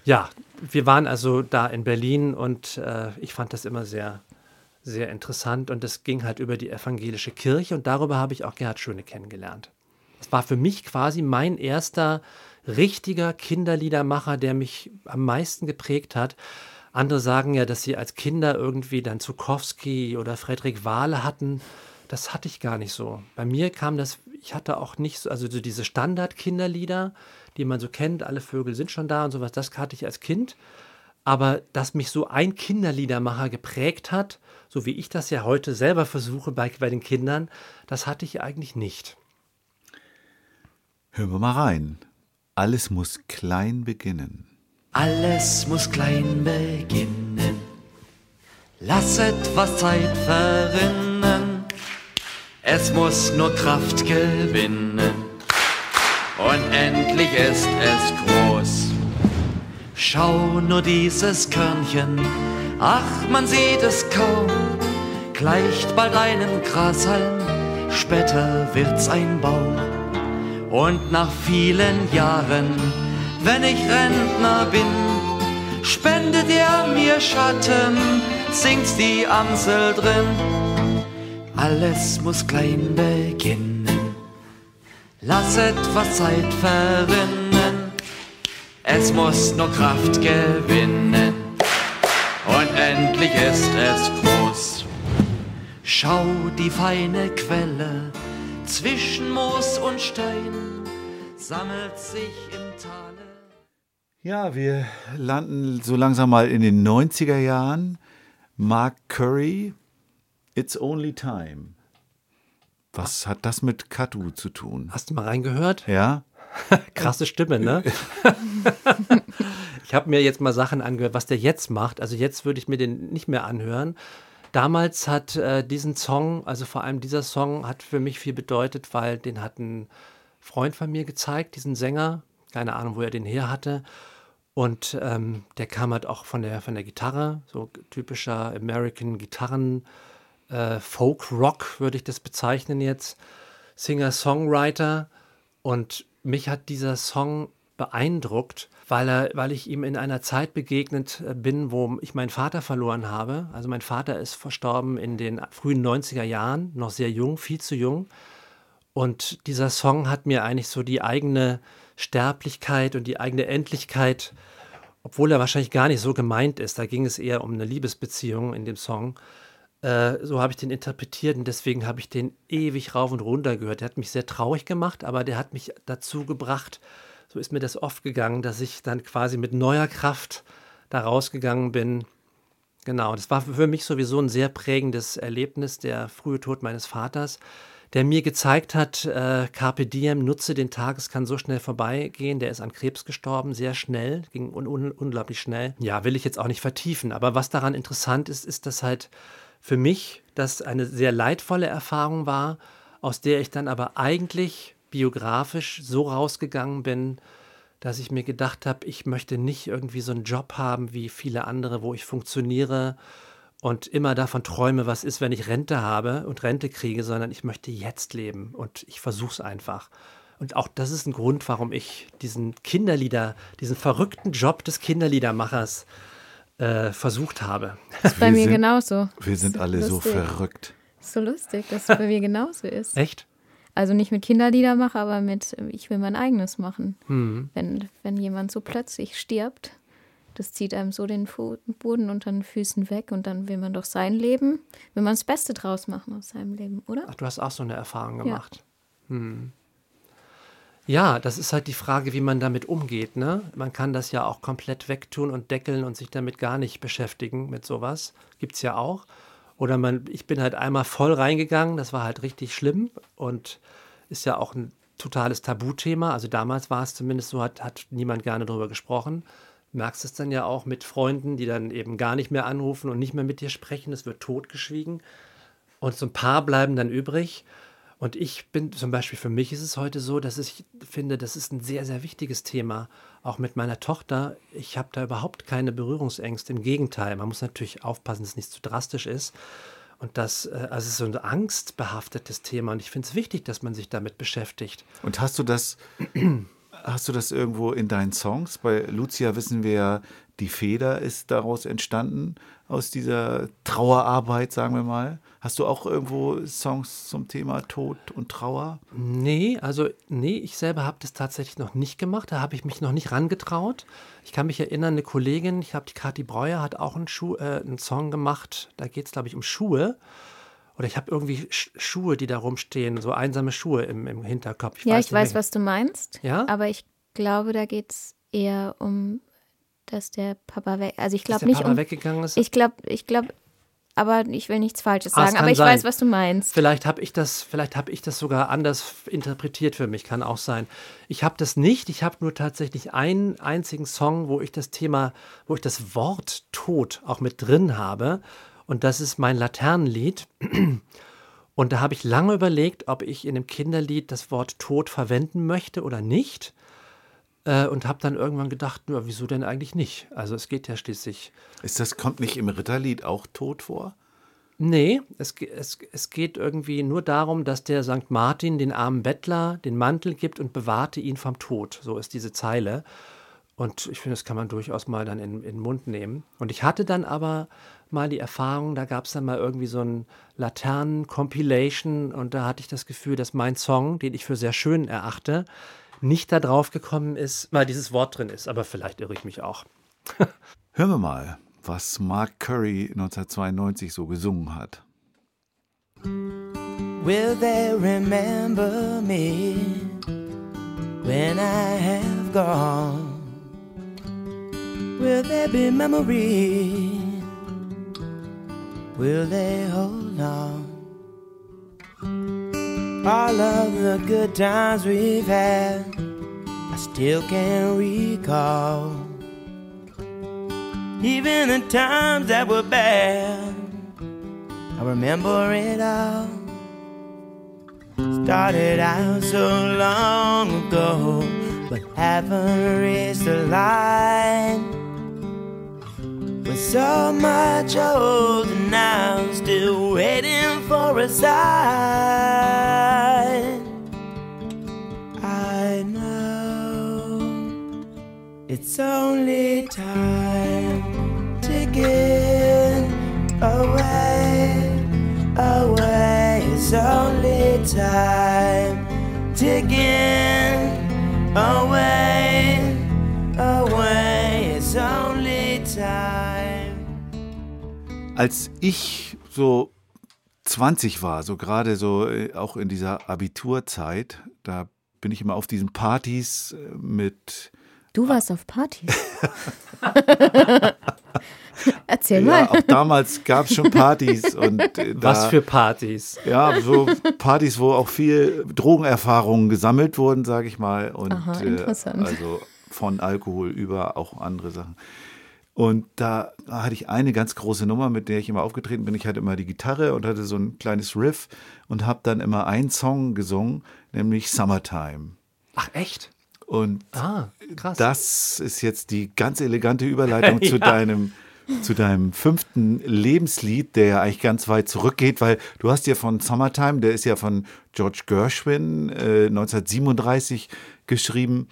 ja, wir waren also da in Berlin und äh, ich fand das immer sehr, sehr interessant und es ging halt über die evangelische Kirche und darüber habe ich auch Gerhard Schöne kennengelernt. Das war für mich quasi mein erster richtiger Kinderliedermacher, der mich am meisten geprägt hat. Andere sagen ja, dass sie als Kinder irgendwie dann Zukowski oder Friedrich Wahle hatten. Das hatte ich gar nicht so. Bei mir kam das, ich hatte auch nicht so, also so diese Standard-Kinderlieder, die man so kennt, alle Vögel sind schon da und sowas, das hatte ich als Kind. Aber dass mich so ein Kinderliedermacher geprägt hat, so wie ich das ja heute selber versuche bei, bei den Kindern, das hatte ich eigentlich nicht. Hören wir mal rein. Alles muss klein beginnen. Alles muss klein beginnen. Lasset was Zeit verrinnen. Es muss nur Kraft gewinnen und endlich ist es groß. Schau nur dieses Körnchen, ach, man sieht es kaum, gleicht bald einem Grashalm, später wird's ein Baum. Und nach vielen Jahren, wenn ich Rentner bin, spendet er mir Schatten, singt die Amsel drin. Alles muss klein beginnen. Lass etwas Zeit verrinnen, es muss nur Kraft gewinnen. Und endlich ist es groß. Schau die feine Quelle zwischen Moos und Stein, sammelt sich im Tale. Ja, wir landen so langsam mal in den 90er Jahren. Mark Curry, It's Only Time. Was hat das mit Katu zu tun? Hast du mal reingehört? Ja? Krasse Stimme, ne? ich habe mir jetzt mal Sachen angehört, was der jetzt macht. Also jetzt würde ich mir den nicht mehr anhören. Damals hat äh, diesen Song, also vor allem dieser Song, hat für mich viel bedeutet, weil den hat ein Freund von mir gezeigt, diesen Sänger. Keine Ahnung, wo er den her hatte. Und ähm, der kam halt auch von der, von der Gitarre, so typischer American Gitarren, äh, Folk Rock würde ich das bezeichnen jetzt. Singer-Songwriter. Und mich hat dieser Song beeindruckt, weil, er, weil ich ihm in einer Zeit begegnet äh, bin, wo ich meinen Vater verloren habe. Also mein Vater ist verstorben in den frühen 90er Jahren, noch sehr jung, viel zu jung. Und dieser Song hat mir eigentlich so die eigene Sterblichkeit und die eigene Endlichkeit, obwohl er wahrscheinlich gar nicht so gemeint ist, da ging es eher um eine Liebesbeziehung in dem Song, äh, so habe ich den interpretiert und deswegen habe ich den ewig rauf und runter gehört. Der hat mich sehr traurig gemacht, aber der hat mich dazu gebracht, so ist mir das oft gegangen, dass ich dann quasi mit neuer Kraft da rausgegangen bin. Genau, das war für mich sowieso ein sehr prägendes Erlebnis, der frühe Tod meines Vaters, der mir gezeigt hat, äh, Carpe Diem, nutze den Tag, es kann so schnell vorbeigehen. Der ist an Krebs gestorben, sehr schnell, ging un un unglaublich schnell. Ja, will ich jetzt auch nicht vertiefen, aber was daran interessant ist, ist, dass halt für mich das eine sehr leidvolle Erfahrung war, aus der ich dann aber eigentlich biografisch so rausgegangen bin, dass ich mir gedacht habe, ich möchte nicht irgendwie so einen Job haben wie viele andere, wo ich funktioniere und immer davon träume, was ist, wenn ich Rente habe und Rente kriege, sondern ich möchte jetzt leben und ich versuche es einfach. Und auch das ist ein Grund, warum ich diesen Kinderlieder, diesen verrückten Job des Kinderliedermachers äh, versucht habe. Das ist bei Wir mir sind- genauso. Wir sind alle so lustig. verrückt. So lustig, dass es bei mir genauso ist. Echt? Also nicht mit Kinderlieder mache, aber mit äh, ich will mein eigenes machen. Hm. Wenn, wenn jemand so plötzlich stirbt, das zieht einem so den Fu Boden unter den Füßen weg und dann will man doch sein Leben, will man das Beste draus machen aus seinem Leben, oder? Ach, du hast auch so eine Erfahrung gemacht. Hm. Ja, das ist halt die Frage, wie man damit umgeht. Ne? Man kann das ja auch komplett wegtun und deckeln und sich damit gar nicht beschäftigen mit sowas. Gibt es ja auch. Oder man, ich bin halt einmal voll reingegangen, das war halt richtig schlimm und ist ja auch ein totales Tabuthema. Also damals war es zumindest so, hat, hat niemand gerne darüber gesprochen. Merkst es dann ja auch mit Freunden, die dann eben gar nicht mehr anrufen und nicht mehr mit dir sprechen. Es wird totgeschwiegen. Und so ein paar bleiben dann übrig. Und ich bin zum Beispiel, für mich ist es heute so, dass ich finde, das ist ein sehr, sehr wichtiges Thema. Auch mit meiner Tochter. Ich habe da überhaupt keine Berührungsängste. Im Gegenteil, man muss natürlich aufpassen, dass es nicht zu drastisch ist. Und das, äh, also es ist so ein angstbehaftetes Thema. Und ich finde es wichtig, dass man sich damit beschäftigt. Und hast du das, hast du das irgendwo in deinen Songs? Bei Lucia wissen wir ja, die Feder ist daraus entstanden, aus dieser Trauerarbeit, sagen wir mal. Hast du auch irgendwo Songs zum Thema Tod und Trauer? Nee, also nee, ich selber habe das tatsächlich noch nicht gemacht. Da habe ich mich noch nicht rangetraut. Ich kann mich erinnern, eine Kollegin, ich habe die Kathi Breuer, hat auch einen, Schuh, äh, einen Song gemacht. Da geht es, glaube ich, um Schuhe. Oder ich habe irgendwie Sch Schuhe, die da rumstehen, so einsame Schuhe im, im Hinterkopf. ja, ich nicht weiß, mehr. was du meinst. Ja? Aber ich glaube, da geht es eher um, dass der Papa weg. Also ich glaube nicht Papa um. weggegangen ist. Ich glaube, ich glaube, aber ich will nichts Falsches Ah, sagen. Aber ich sein. weiß, was du meinst. Vielleicht habe ich das, vielleicht habe ich das sogar anders interpretiert für mich, kann auch sein. Ich habe das nicht. Ich habe nur tatsächlich einen einzigen Song, wo ich das Thema, wo ich das Wort Tod auch mit drin habe. Und das ist mein Laternenlied. Und da habe ich lange überlegt, ob ich in dem Kinderlied das Wort Tod verwenden möchte oder nicht. Äh, und habe dann irgendwann gedacht, ja, wieso denn eigentlich nicht? Also es geht ja schließlich Ist das, kommt nicht im Ritterlied auch Tod vor? Nee, es, es, es geht irgendwie nur darum, dass der St. Martin den armen Bettler den Mantel gibt und bewahrte ihn vom Tod. So ist diese Zeile. Und ich finde, das kann man durchaus mal dann in, in den Mund nehmen. Und ich hatte dann aber mal die Erfahrung, da gab es dann mal irgendwie so ein Laternen-Compilation und da hatte ich das Gefühl, dass mein Song, den ich für sehr schön erachte, nicht da drauf gekommen ist, weil dieses Wort drin ist. Aber vielleicht irre ich mich auch. Hören wir mal, was Mark Curry 1992 so gesungen hat. Will they remember me when I have gone? Will there be memories? Will they hold on? All of the good times we've had, I still can recall. Even the times that were bad, I remember it all. Started out so long ago, but haven't reached the line. We're so much older now, still waiting for a sign. I know it's only time ticking away, away. It's only time ticking away, away. It's only time. Als ich so 20 war, so gerade so äh, auch in dieser Abiturzeit, da bin ich immer auf diesen Partys äh, mit Du warst auf Partys. Erzähl Ja, mal. auch damals gab es schon Partys und äh, da, Was für Partys. ja so Partys, wo auch viel Drogenerfahrungen gesammelt wurden, sage ich mal und Aha, äh, interessant. also von Alkohol über auch andere Sachen. Und da hatte ich eine ganz große Nummer, mit der ich immer aufgetreten bin. Ich hatte immer die Gitarre und hatte so ein kleines Riff und habe dann immer einen Song gesungen, nämlich Summertime. Ach, echt? Und Ah, das ist jetzt die ganz elegante Überleitung zu Ja. deinem zu deinem fünften Lebenslied, der ja eigentlich ganz weit zurückgeht, weil du hast ja von Summertime, der ist ja von George Gershwin äh, 1937 geschrieben,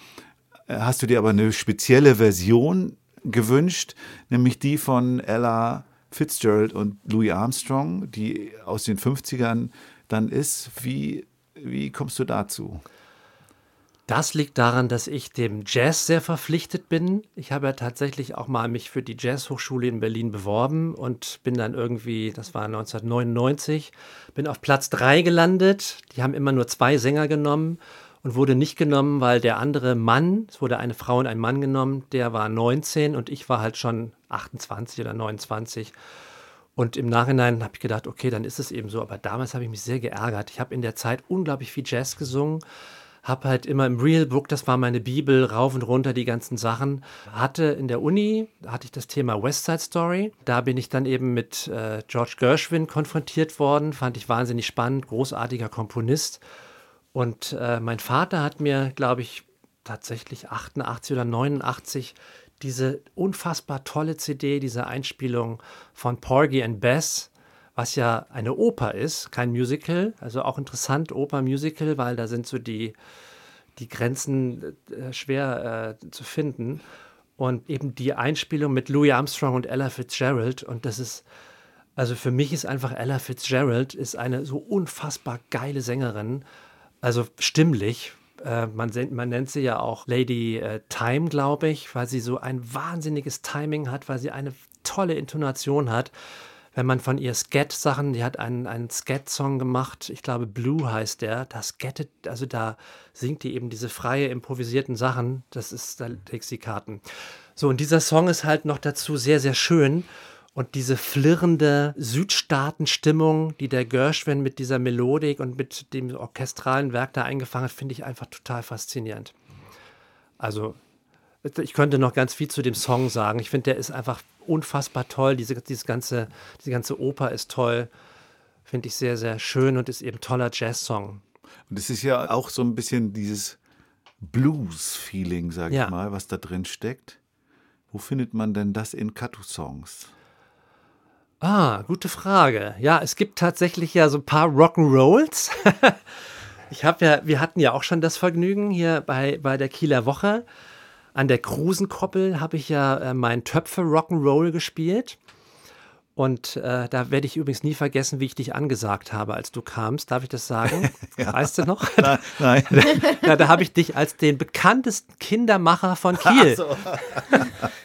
Äh, hast du dir aber eine spezielle Version gewünscht, nämlich die von Ella Fitzgerald und Louis Armstrong, die aus den 50ern dann ist. Wie, wie kommst du dazu? Das liegt daran, dass ich dem Jazz sehr verpflichtet bin. Ich habe ja tatsächlich auch mal mich für die Jazzhochschule in Berlin beworben und bin dann irgendwie, das war 1999, bin auf Platz 3 gelandet. Die haben immer nur zwei Sänger genommen und wurde nicht genommen, weil der andere Mann, es wurde eine Frau und ein Mann genommen, der war 19 und ich war halt schon 28 oder 29. Und im Nachhinein habe ich gedacht, okay, dann ist es eben so. Aber damals habe ich mich sehr geärgert. Ich habe in der Zeit unglaublich viel Jazz gesungen, habe halt immer im Real Book, das war meine Bibel, rauf und runter die ganzen Sachen. Hatte in der Uni, hatte ich das Thema West Side Story. Da bin ich dann eben mit äh, George Gershwin konfrontiert worden. Fand ich wahnsinnig spannend, großartiger Komponist. Und äh, mein Vater hat mir, glaube ich, tatsächlich 88 oder 89 diese unfassbar tolle CD, diese Einspielung von Porgy and Bess, was ja eine Oper ist, kein Musical, also auch interessant, Oper-Musical, weil da sind so die, die Grenzen äh, schwer äh, zu finden. Und eben die Einspielung mit Louis Armstrong und Ella Fitzgerald. Und das ist, also für mich ist einfach Ella Fitzgerald ist eine so unfassbar geile Sängerin. Also stimmlich. Äh, man, man nennt sie ja auch Lady äh, Time, glaube ich, weil sie so ein wahnsinniges Timing hat, weil sie eine tolle Intonation hat. Wenn man von ihr Scat-Sachen, die hat einen, einen Scat-Song gemacht, ich glaube Blue heißt der, da scattet, also da singt die eben diese freie, improvisierten Sachen, das ist, da legst die Karten. So, und dieser Song ist halt noch dazu sehr, sehr schön. Und diese flirrende Südstaatenstimmung, die der Gershwin mit dieser Melodik und mit dem orchestralen Werk da eingefangen hat, finde ich einfach total faszinierend. Also, ich könnte noch ganz viel zu dem Song sagen. Ich finde, der ist einfach unfassbar toll. Diese, dieses ganze, diese ganze Oper ist toll. Finde ich sehr, sehr schön und ist eben toller Jazz-Song. Und es ist ja auch so ein bisschen dieses Blues-Feeling, sag Ja. ich mal, was da drin steckt. Wo findet man denn das in Katu-Songs? Ah, gute Frage. Ja, es gibt tatsächlich ja so ein paar Rock'n'Rolls. ich habe ja, wir hatten ja auch schon das Vergnügen hier bei, bei der Kieler Woche. An der Krusenkoppel habe ich ja äh, meinen Töpfe Rock'n'Roll gespielt. Und äh, da werde ich übrigens nie vergessen, wie ich dich angesagt habe, als du kamst. Darf ich das sagen? Weißt du noch? Nein, nein. Ja, da habe ich dich als den bekanntesten Kindermacher von Kiel.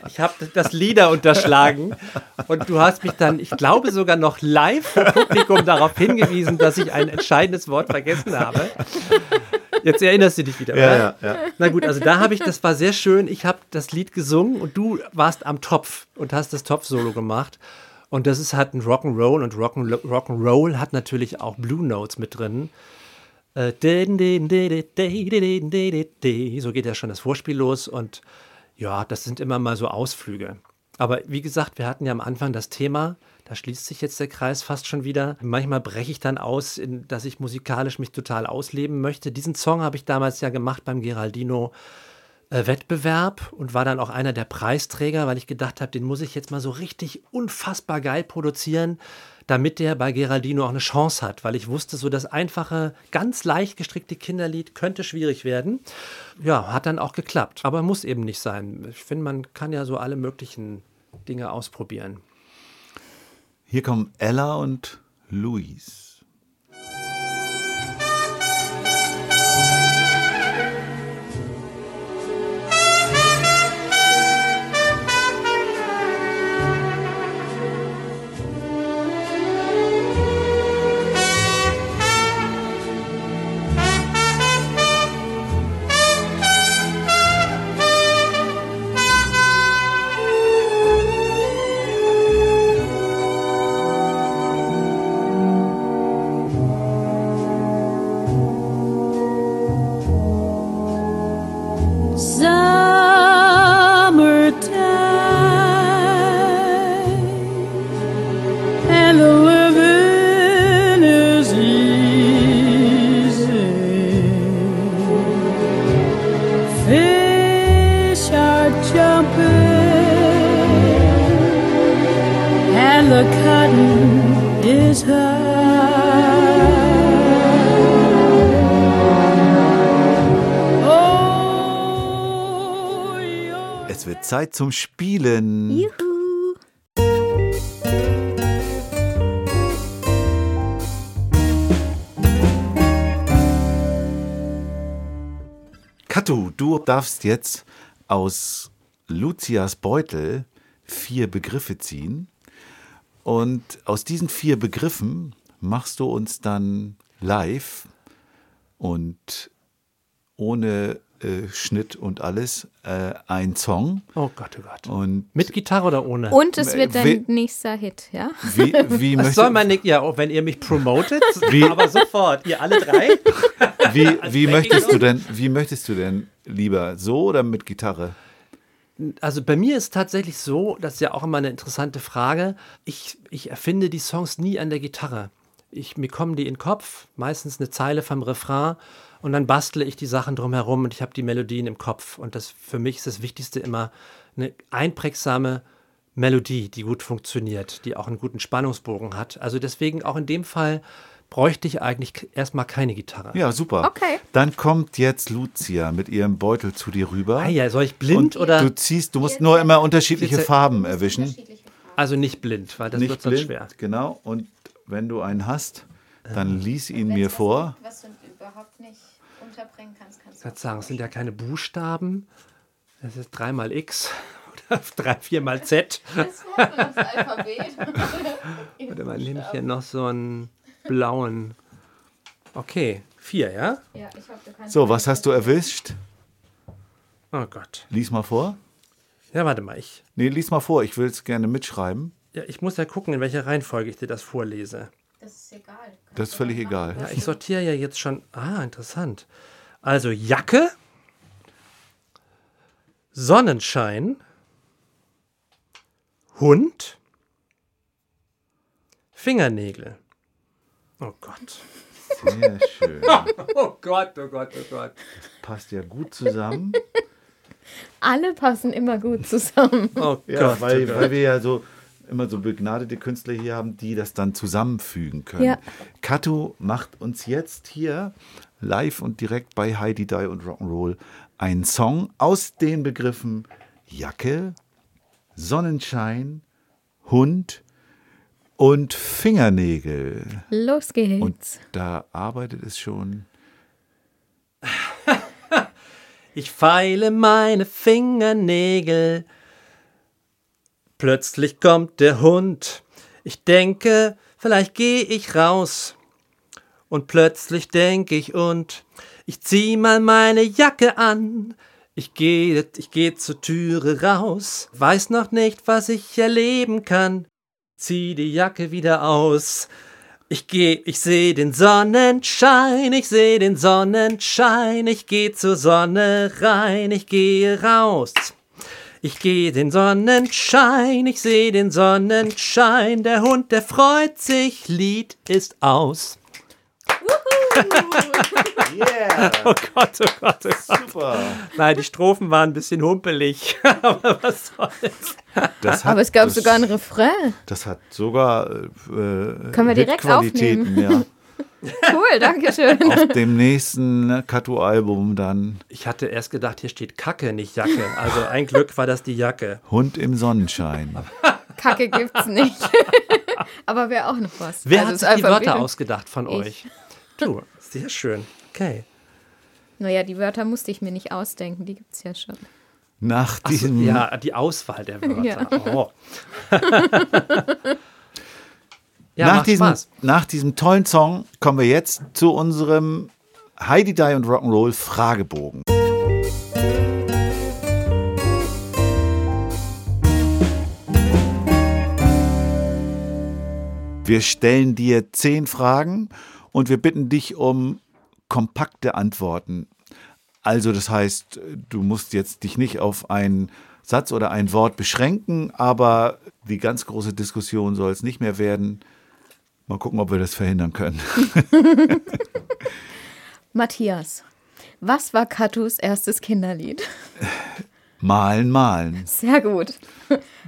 Ich habe das Lieder unterschlagen und du hast mich dann, ich glaube sogar noch live vor Publikum darauf hingewiesen, dass ich ein entscheidendes Wort vergessen habe. Jetzt erinnerst du dich wieder, Ja, ja, ja. Na gut, also da habe ich, das war sehr schön. Ich habe das Lied gesungen und du warst am Topf und hast das Topf-Solo gemacht. Und das ist halt ein Rock'n'Roll und Rock'n'Roll hat natürlich auch Blue Notes mit drin. So geht ja schon das Vorspiel los und ja, das sind immer mal so Ausflüge. Aber wie gesagt, wir hatten ja am Anfang das Thema, da schließt sich jetzt der Kreis fast schon wieder. Manchmal breche ich dann aus, dass ich musikalisch mich total ausleben möchte. Diesen Song habe ich damals ja gemacht beim Geraldino äh, Wettbewerb und war dann auch einer der Preisträger, weil ich gedacht habe, den muss ich jetzt mal so richtig unfassbar geil produzieren, damit der bei Geraldino auch eine Chance hat, weil ich wusste, so das einfache, ganz leicht gestrickte Kinderlied könnte schwierig werden. Ja, hat dann auch geklappt, aber muss eben nicht sein. Ich finde, man kann ja so alle möglichen Dinge ausprobieren. Hier kommen Ella und Luis. Zeit zum Spielen. Juhu. Katu, du darfst jetzt aus Lucias Beutel vier Begriffe ziehen. Und aus diesen vier Begriffen machst du uns dann live und ohne äh, Schnitt und alles äh, ein Song. Oh Gott, oh Gott. Und Mit Gitarre oder ohne? Und es wird We- dein nächster Hit, ja? wie, wie, möchtest, soll man nicht, ja, auch wenn ihr mich promotet, Wie- aber sofort, ihr alle drei. wie, wie möchtest du denn, wie möchtest du denn lieber so oder mit Gitarre? Also bei mir ist tatsächlich so, das ist ja auch immer eine interessante Frage, ich, ich erfinde die Songs nie an der Gitarre. Ich, mir kommen die in den Kopf, meistens eine Zeile vom Refrain und dann bastle ich die Sachen drumherum und ich habe die Melodien im Kopf. Und das für mich ist das Wichtigste immer eine einprägsame Melodie, die gut funktioniert, die auch einen guten Spannungsbogen hat. Also deswegen auch in dem Fall bräuchte ich eigentlich erstmal keine Gitarre. Ja, super. Okay. Dann kommt jetzt Lucia mit ihrem Beutel zu dir rüber. Ah ja, soll ich blind Und oder Du ziehst, du musst nur immer unterschiedliche Farben erwischen. also nicht blind, weil das Nicht wird sonst blind, schwer. genau. Und wenn du einen hast, dann lies ihn mir vor. Was du überhaupt nicht unterbringen kannst, kannst Ich würde sagen, es sind ja keine Buchstaben. Das ist dreimal X oder drei, viermal Z. Das Alphabet. Warte mal, nehme ich hier noch so einen blauen. Okay, vier, ja? Ja, ich hoffe, du kannst So, was hast du erwischt? Oh Gott. Lies mal vor. Ja, warte mal, ich, Nee, lies mal vor. Ich will es gerne mitschreiben. ja, ich muss ja gucken, in welcher Reihenfolge ich dir das vorlese. Das ist egal. Das ist völlig egal. Ja, ich sortiere ja jetzt schon. Ah, interessant. Also Jacke, Sonnenschein, Hund, Fingernägel. Oh Gott. Sehr schön. Oh Gott, oh Gott, oh Gott. Passt ja gut zusammen. Alle passen immer gut zusammen. Oh Ja, Gott. weil, oh Gott. weil wir ja so immer so begnadete Künstler hier haben, die das dann zusammenfügen können. Ja. Katu macht uns jetzt hier live und direkt bei Heidi Die und Rock'n'Roll einen Song aus den Begriffen Jacke, Sonnenschein, Hund, und Fingernägel. Los geht's. Und da arbeitet es schon. Ich feile meine Fingernägel. Plötzlich kommt der Hund. Ich denke, vielleicht gehe ich raus. Und plötzlich denke ich und ich zieh mal meine Jacke an. Ich gehe, ich gehe zur Türe raus. Weiß noch nicht, was ich erleben kann. Zieh die Jacke wieder aus. Ich geh, ich seh den Sonnenschein, ich seh den Sonnenschein, ich geh zur Sonne rein, ich gehe raus. Ich geh den Sonnenschein, ich seh den Sonnenschein, der Hund, der freut sich, Lied ist aus. Yeah, Oh Gott, oh Gott, oh Gott. super. Nein, die Strophen waren ein bisschen humpelig, aber was soll's. Das hat, Aber es gab das, sogar ein Refrain. Das hat sogar äh, Können wir direkt Hitqualitäten, ja. Cool, danke schön. Auf dem nächsten Kato-Album dann Ich hatte erst gedacht, hier steht Kacke, nicht Jacke. Also ein Glück war das die Jacke. Hund im Sonnenschein. Kacke gibt's nicht. Aber wäre auch noch was. Wer Also hat es sich die Wörter ausgedacht von Ich. euch? Du, sehr schön. Okay. Naja, die Wörter musste ich mir nicht ausdenken, die gibt's ja schon. Nach Ach so, diesem ja, die Auswahl der Wörter. Ja. Oh. ja, nach, diesem, Spaß. nach diesem tollen Song kommen wir jetzt zu unserem Heidi Die und Rock'n'Roll Fragebogen. Wir stellen dir zehn Fragen und wir bitten dich um kompakte Antworten. Also das heißt, du musst jetzt dich nicht auf einen Satz oder ein Wort beschränken, aber die ganz große Diskussion soll es nicht mehr werden. Mal gucken, ob wir das verhindern können. Matthias, was war Katus erstes Kinderlied? Malen, malen. Sehr gut.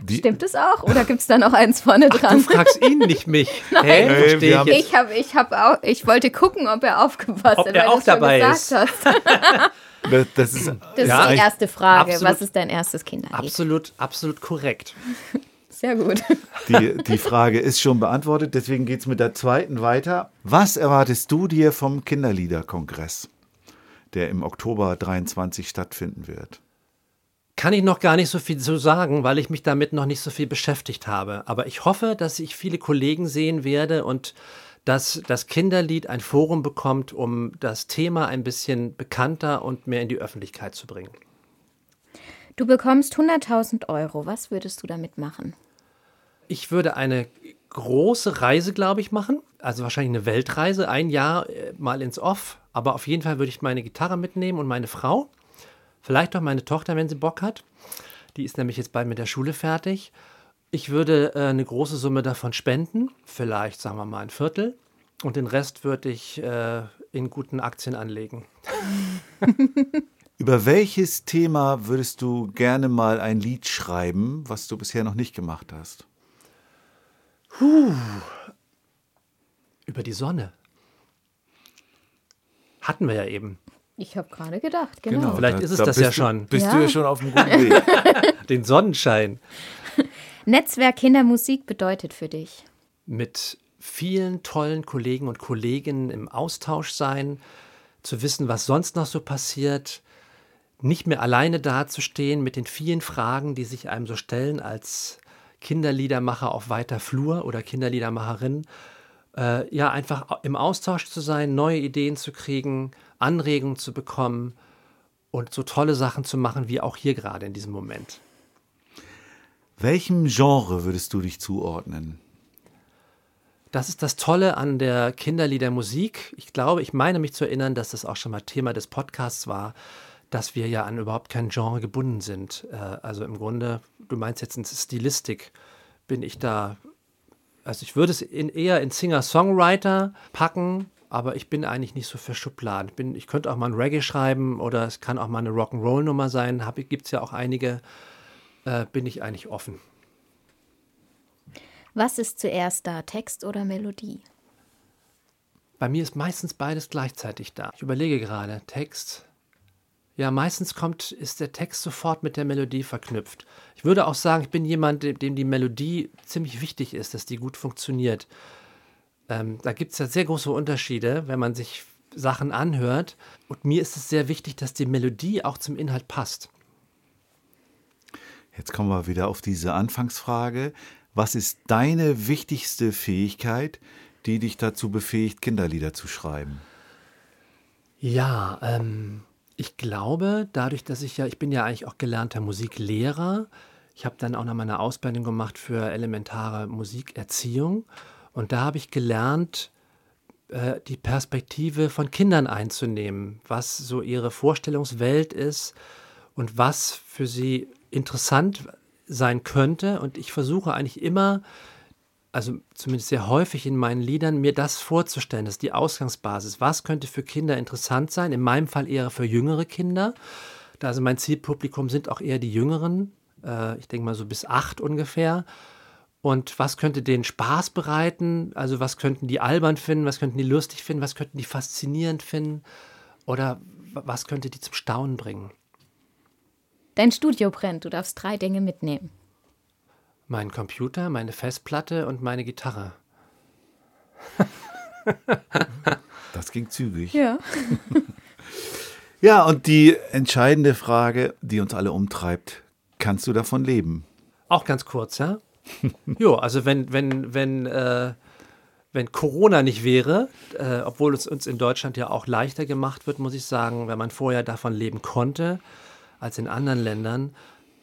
Die- Stimmt es auch? Oder gibt's da noch eins vorne Du dran? fragst ihn, nicht mich. Hä? Nee, Verstehe wir ich. Ich, hab, ich, hab auch, ich wollte gucken, ob er aufgepasst Ob hat, er weil auch dabei gesagt ist. Hast. Das, das ist, Das Ja, ist die erste Frage. absolut- Was ist dein erstes Kinderlied? Absolut, absolut korrekt. Sehr gut. die, die Frage ist schon beantwortet, deswegen geht es mit der zweiten weiter. Was erwartest du dir vom Kinderliederkongress, der im Oktober 23 stattfinden wird? Kann ich noch gar nicht so viel zu sagen, weil ich mich damit noch nicht so viel beschäftigt habe. Aber ich hoffe, dass ich viele Kollegen sehen werde und dass das Kinderlied ein Forum bekommt, um das Thema ein bisschen bekannter und mehr in die Öffentlichkeit zu bringen. Du bekommst 100.000 Euro. Was würdest du damit machen? Ich würde eine große Reise, glaube ich, machen. Also wahrscheinlich eine Weltreise, ein Jahr äh, mal ins Off. Aber auf jeden Fall würde ich meine Gitarre mitnehmen und meine Frau. Vielleicht auch meine Tochter, wenn sie Bock hat. Die ist nämlich jetzt bald mit der Schule fertig. Ich würde äh, eine große Summe davon spenden. Vielleicht, sagen wir mal, ein Viertel. Und den Rest würde ich äh, in guten Aktien anlegen. Über welches Thema würdest du gerne mal ein Lied schreiben, was du bisher noch nicht gemacht hast? Über die Sonne. Hatten wir ja eben. Ich habe gerade gedacht, genau. Vielleicht ist es das bist ja du, schon. Bist Ja. du ja schon auf einem guten Weg. Den Sonnenschein. Netzwerk Kindermusik bedeutet für dich. mit vielen tollen Kollegen und Kolleginnen im Austausch sein, zu wissen, was sonst noch so passiert, nicht mehr alleine dazustehen mit den vielen Fragen, die sich einem so stellen als Kinderliedermacher auf weiter Flur oder Kinderliedermacherin. Äh, ja, einfach im Austausch zu sein, neue Ideen zu kriegen, Anregungen zu bekommen und so tolle Sachen zu machen, wie auch hier gerade in diesem Moment. Welchem Genre würdest du dich zuordnen? Das ist das Tolle an der Kinderliedermusik. Ich glaube, ich meine mich zu erinnern, dass das auch schon mal Thema des Podcasts war, dass wir ja an überhaupt kein Genre gebunden sind. Äh, Also im Grunde, du meinst jetzt in Stilistik, bin ich da, also ich würde es in, eher in Singer-Songwriter packen, aber ich bin eigentlich nicht so für Schubladen. Ich, bin, ich könnte auch mal ein Reggae schreiben oder es kann auch mal eine Rock'n'Roll-Nummer sein. Gibt es ja auch einige. Äh, bin ich eigentlich offen. Was ist zuerst da, Text oder Melodie? Bei mir ist meistens beides gleichzeitig da. Ich überlege gerade, Text. Ja, meistens kommt, ist der Text sofort mit der Melodie verknüpft. Ich würde auch sagen, ich bin jemand, dem, dem die Melodie ziemlich wichtig ist, dass die gut funktioniert. Ähm, da gibt es ja sehr große Unterschiede, wenn man sich Sachen anhört. Und mir ist es sehr wichtig, dass die Melodie auch zum Inhalt passt. Jetzt kommen wir wieder auf diese Anfangsfrage. Was ist deine wichtigste Fähigkeit, die dich dazu befähigt, Kinderlieder zu schreiben? Ja, ähm, ich glaube, dadurch, dass ich ja, ich bin ja eigentlich auch gelernter Musiklehrer. Ich habe dann auch noch meine Ausbildung gemacht für elementare Musikerziehung. Und da habe ich gelernt, äh, die Perspektive von Kindern einzunehmen, was so ihre Vorstellungswelt ist und was für sie interessant sein könnte. Und ich versuche eigentlich immer, also zumindest sehr häufig in meinen Liedern, mir das vorzustellen. Das ist die Ausgangsbasis. Was könnte für Kinder interessant sein? In meinem Fall eher für jüngere Kinder. Da also mein Zielpublikum sind auch eher die Jüngeren. Äh, ich denke mal so bis acht ungefähr. Und was könnte denen Spaß bereiten? Also was könnten die albern finden? Was könnten die lustig finden? Was könnten die faszinierend finden? Oder was könnte die zum Staunen bringen? Dein Studio brennt, du darfst drei Dinge mitnehmen. Mein Computer, meine Festplatte und meine Gitarre. Das ging zügig. Ja. Ja, und die entscheidende Frage, die uns alle umtreibt, kannst du davon leben? Auch ganz kurz, ja? jo, also wenn, wenn, wenn, äh, wenn Corona nicht wäre, äh, obwohl es uns in Deutschland ja auch leichter gemacht wird, muss ich sagen, wenn man vorher davon leben konnte, als in anderen Ländern,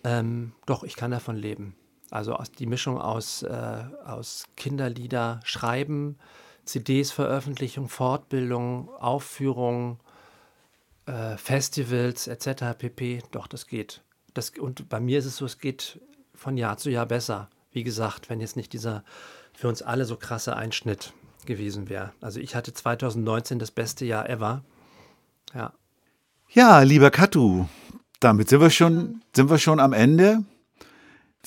ähm, doch, ich kann davon leben. Also aus, die Mischung aus, äh, aus Kinderlieder schreiben, CDs, Veröffentlichung, Fortbildung, Aufführung, äh, Festivals etc. pp. Doch, das geht. Das, und bei mir ist es so, es geht von Jahr zu Jahr besser. Wie gesagt, wenn jetzt nicht dieser für uns alle so krasse Einschnitt gewesen wäre. Also ich hatte 2019 das beste Jahr ever. Ja. Ja, lieber Katu, damit sind wir schon, sind wir schon am Ende.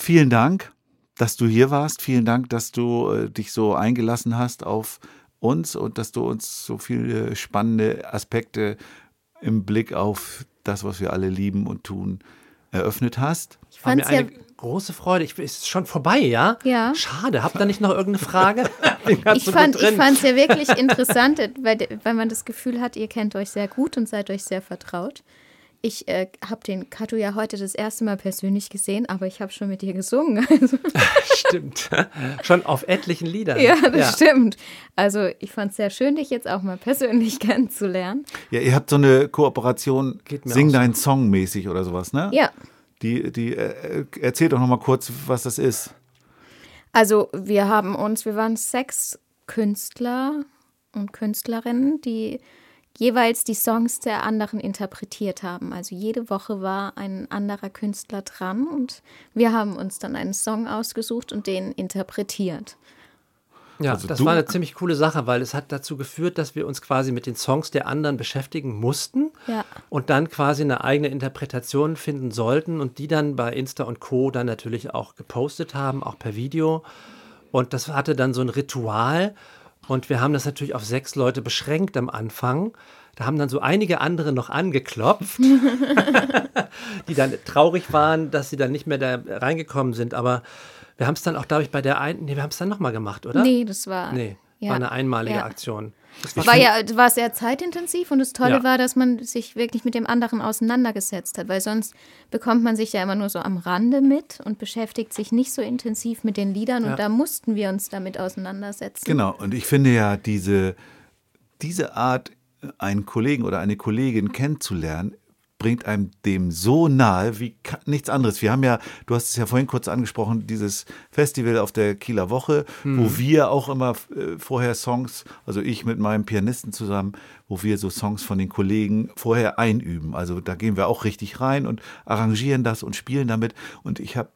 Vielen Dank, dass du hier warst. Vielen Dank, dass du äh, dich so eingelassen hast auf uns und dass du uns so viele spannende Aspekte im Blick auf das, was wir alle lieben und tun, eröffnet hast. Ich War mir fand's ja, eine große Freude. Ich, ist schon vorbei, ja? Ja. Schade. Habt ihr nicht noch irgendeine Frage? Ich fand es ja wirklich interessant, weil, weil man das Gefühl hat, ihr kennt euch sehr gut und seid euch sehr vertraut. Ich äh, habe den Kato ja heute das erste Mal persönlich gesehen, aber ich habe schon mit dir gesungen. Also, Stimmt. Schon auf etlichen Liedern. ja, das stimmt. Also ich fand es sehr schön, dich jetzt auch mal persönlich kennenzulernen. Ja, ihr habt so eine Kooperation, Geht mir Sing auch so. deinen Song mäßig oder sowas, ne? Ja, Die, die, äh, erzähl doch noch mal kurz, was das ist. also wir haben uns, wir waren sechs Künstler und Künstlerinnen, die jeweils die Songs der anderen interpretiert haben. Also jede Woche war ein anderer Künstler dran und wir haben uns dann einen Song ausgesucht und den interpretiert. Ja, Also das du- war eine ziemlich coole Sache, weil es hat dazu geführt, dass wir uns quasi mit den Songs der anderen beschäftigen mussten Ja. und dann quasi eine eigene Interpretation finden sollten und die dann bei Insta und Co. dann natürlich auch gepostet haben, auch per Video. Und das hatte dann so ein Ritual und wir haben das natürlich auf sechs Leute beschränkt am Anfang. Da haben dann so einige andere noch angeklopft, die dann traurig waren, dass sie dann nicht mehr da reingekommen sind. Aber wir haben es dann auch, glaube ich, bei der einen, nee, wir haben es dann nochmal gemacht, oder? Nee, das war. Nee, ja. war eine einmalige Ja. Aktion. War ja war sehr zeitintensiv und das Tolle Ja. war, dass man sich wirklich mit dem anderen auseinandergesetzt hat, weil sonst bekommt man sich ja immer nur so am Rande mit und beschäftigt sich nicht so intensiv mit den Liedern Ja. und da mussten wir uns damit auseinandersetzen. Genau, und ich finde ja, diese, diese Art, einen Kollegen oder eine Kollegin kennenzulernen, bringt einem dem so nahe wie nichts anderes. Wir haben ja, du hast es ja vorhin kurz angesprochen, dieses Festival auf der Kieler Woche, wo wir auch immer äh, vorher Songs, also ich mit meinem Pianisten zusammen, wo wir so Songs von den Kollegen vorher einüben. Also da gehen wir auch richtig rein und arrangieren das und spielen damit. Und ich habe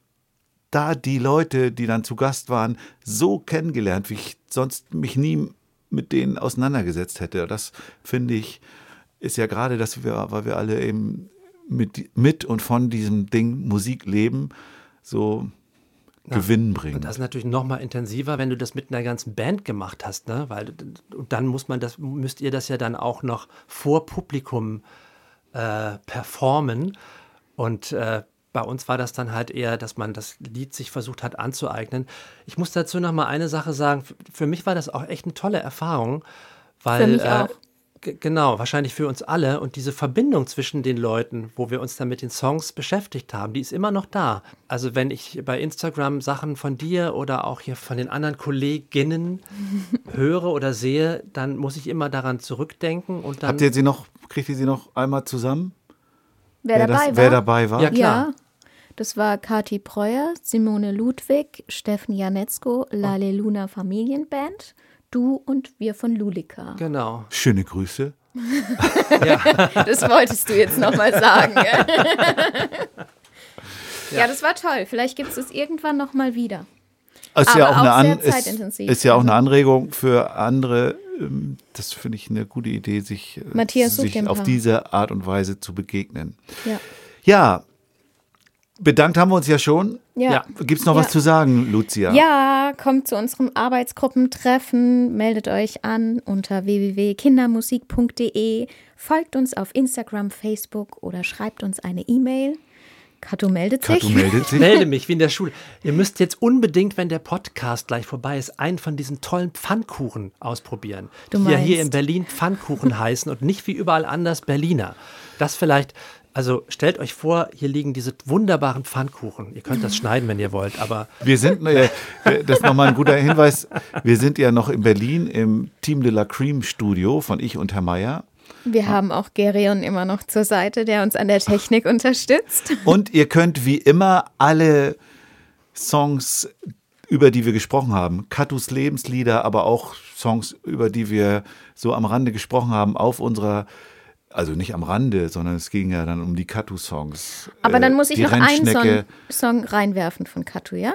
da die Leute, die dann zu Gast waren, so kennengelernt, wie ich sonst mich nie mit denen auseinandergesetzt hätte. Das finde ich, ist ja gerade, dass wir, weil wir alle eben mit, mit und von diesem Ding Musik leben, so Gewinn bringen. Und das ist natürlich noch mal intensiver, wenn du das mit einer ganzen Band gemacht hast, ne? Weil und dann muss man das, müsst ihr das ja dann auch noch vor Publikum äh, performen. Und äh, bei uns war das dann halt eher, dass man das Lied sich versucht hat anzueignen. Ich muss dazu noch mal eine Sache sagen. Für mich war das auch echt eine tolle Erfahrung, weil Für mich äh, auch. g- genau wahrscheinlich für uns alle und diese Verbindung zwischen den Leuten, wo wir uns dann mit den Songs beschäftigt haben, die ist immer noch da. Also wenn ich bei Instagram Sachen von dir oder auch hier von den anderen Kolleginnen höre oder sehe, dann muss ich immer daran zurückdenken und dann Habt ihr sie noch, kriegt ihr sie noch einmal zusammen? Wer, das, dabei war? wer dabei war? Ja, klar. Ja, das war Kati Breuer, Simone Ludwig, Steffen Janetzko, Lale Luna Familienband, du und wir von Lulika. genau. Schöne Grüße. Das wolltest du jetzt nochmal sagen. gell? ja. das war toll. Vielleicht gibt es es irgendwann nochmal wieder. Ist ja Aber auch eine, auch sehr An ist, zeitintensiv. ist ja auch eine Also- Anregung für andere. ähm, Das finde ich eine gute Idee, sich, äh, Matthias sich auf diese Art und Weise zu begegnen. Ja. Ja, bedankt haben wir uns ja schon. Ja. Ja. Gibt es noch Ja. was zu sagen, Lucia? Ja, kommt zu unserem Arbeitsgruppentreffen, meldet euch an unter www.kindermusik.de, folgt uns auf Instagram, Facebook oder schreibt uns eine E-Mail. Kato meldet sich. Kato meldet sich. melde mich wie in der Schule. Ihr müsst jetzt unbedingt, wenn der Podcast gleich vorbei ist, einen von diesen tollen Pfannkuchen ausprobieren. Du die ja hier meinst. in Berlin Pfannkuchen heißen und nicht wie überall anders Berliner. Das vielleicht, also stellt euch vor, hier liegen diese wunderbaren Pfannkuchen. Ihr könnt das schneiden, wenn ihr wollt, aber Wir sind, äh, das ist nochmal ein guter Hinweis, wir sind ja noch in Berlin im Team de la Cream Studio von ich und Herr Meier. Wir haben auch Gerion immer noch zur Seite, der uns an der Technik unterstützt. Und ihr könnt wie immer alle Songs, über die wir gesprochen haben, Katus Lebenslieder, aber auch Songs, über die wir so am Rande gesprochen haben, auf unserer, also nicht am Rande, sondern es ging ja dann um die Katu-Songs. Aber Äh, dann muss ich die noch einen Song, Song reinwerfen von Katu, ja?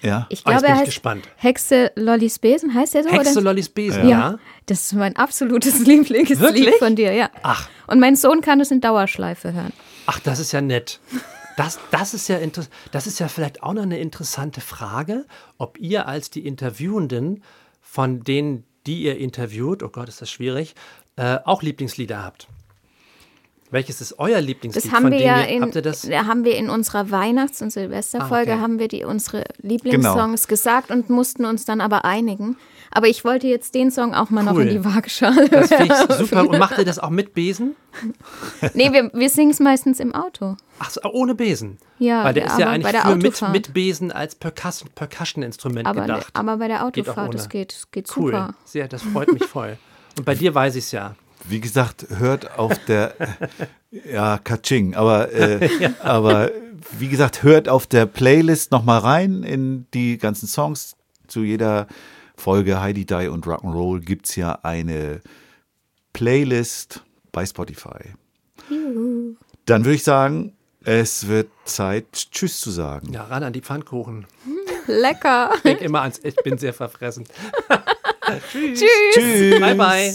Ja. Ich Oh, jetzt glaube, bin er ich heißt gespannt. Hexe Lollis Besen, heißt der so? Hexe oder? Lollis Besen, ja. ja? Das ist mein absolutes Lieblingslied von dir, ja. Ach. Und mein Sohn kann es in Dauerschleife hören. Ach, das ist ja nett. Das, das, ist ja das ist ja vielleicht auch noch eine interessante Frage, ob ihr als die Interviewenden von denen, die ihr interviewt, oh Gott, ist das schwierig, äh, auch Lieblingslieder habt. Welches ist euer Lieblingslied? Das haben wir ja in, habt ihr das? da haben wir in unserer Weihnachts- und Silvesterfolge Ah, okay. haben wir die unsere Lieblingssongs gesagt und mussten uns dann aber einigen. Aber ich wollte jetzt den Song auch mal noch Cool. in die Waagschale. Das finde ich super. Und macht ihr das auch mit Besen? nee, wir, wir singen es meistens im Auto. Ach so, ohne Besen. Ja, Weil der ist ja aber eigentlich bei der für mit, Autofahrt. mit Besen als Percussion- Percussion-Instrument Aber, gedacht. aber bei der Geht Autofahrt, ohne. das geht, geht cool. super. Sehr, das freut mich voll. Und bei dir weiß ich es ja. Wie gesagt, hört auf der, ja, Kaching, aber, äh, aber wie gesagt, hört auf der Playlist nochmal rein in die ganzen Songs. Zu jeder Folge Heidi Die und Rock'n'Roll gibt es ja eine Playlist bei Spotify. Dann würde ich sagen, es wird Zeit, Tschüss zu sagen. Ja, ran an die Pfannkuchen. Lecker. Ich denke immer ans, ich bin sehr verfressen. Tschüss. Tschüss. Bye, bye.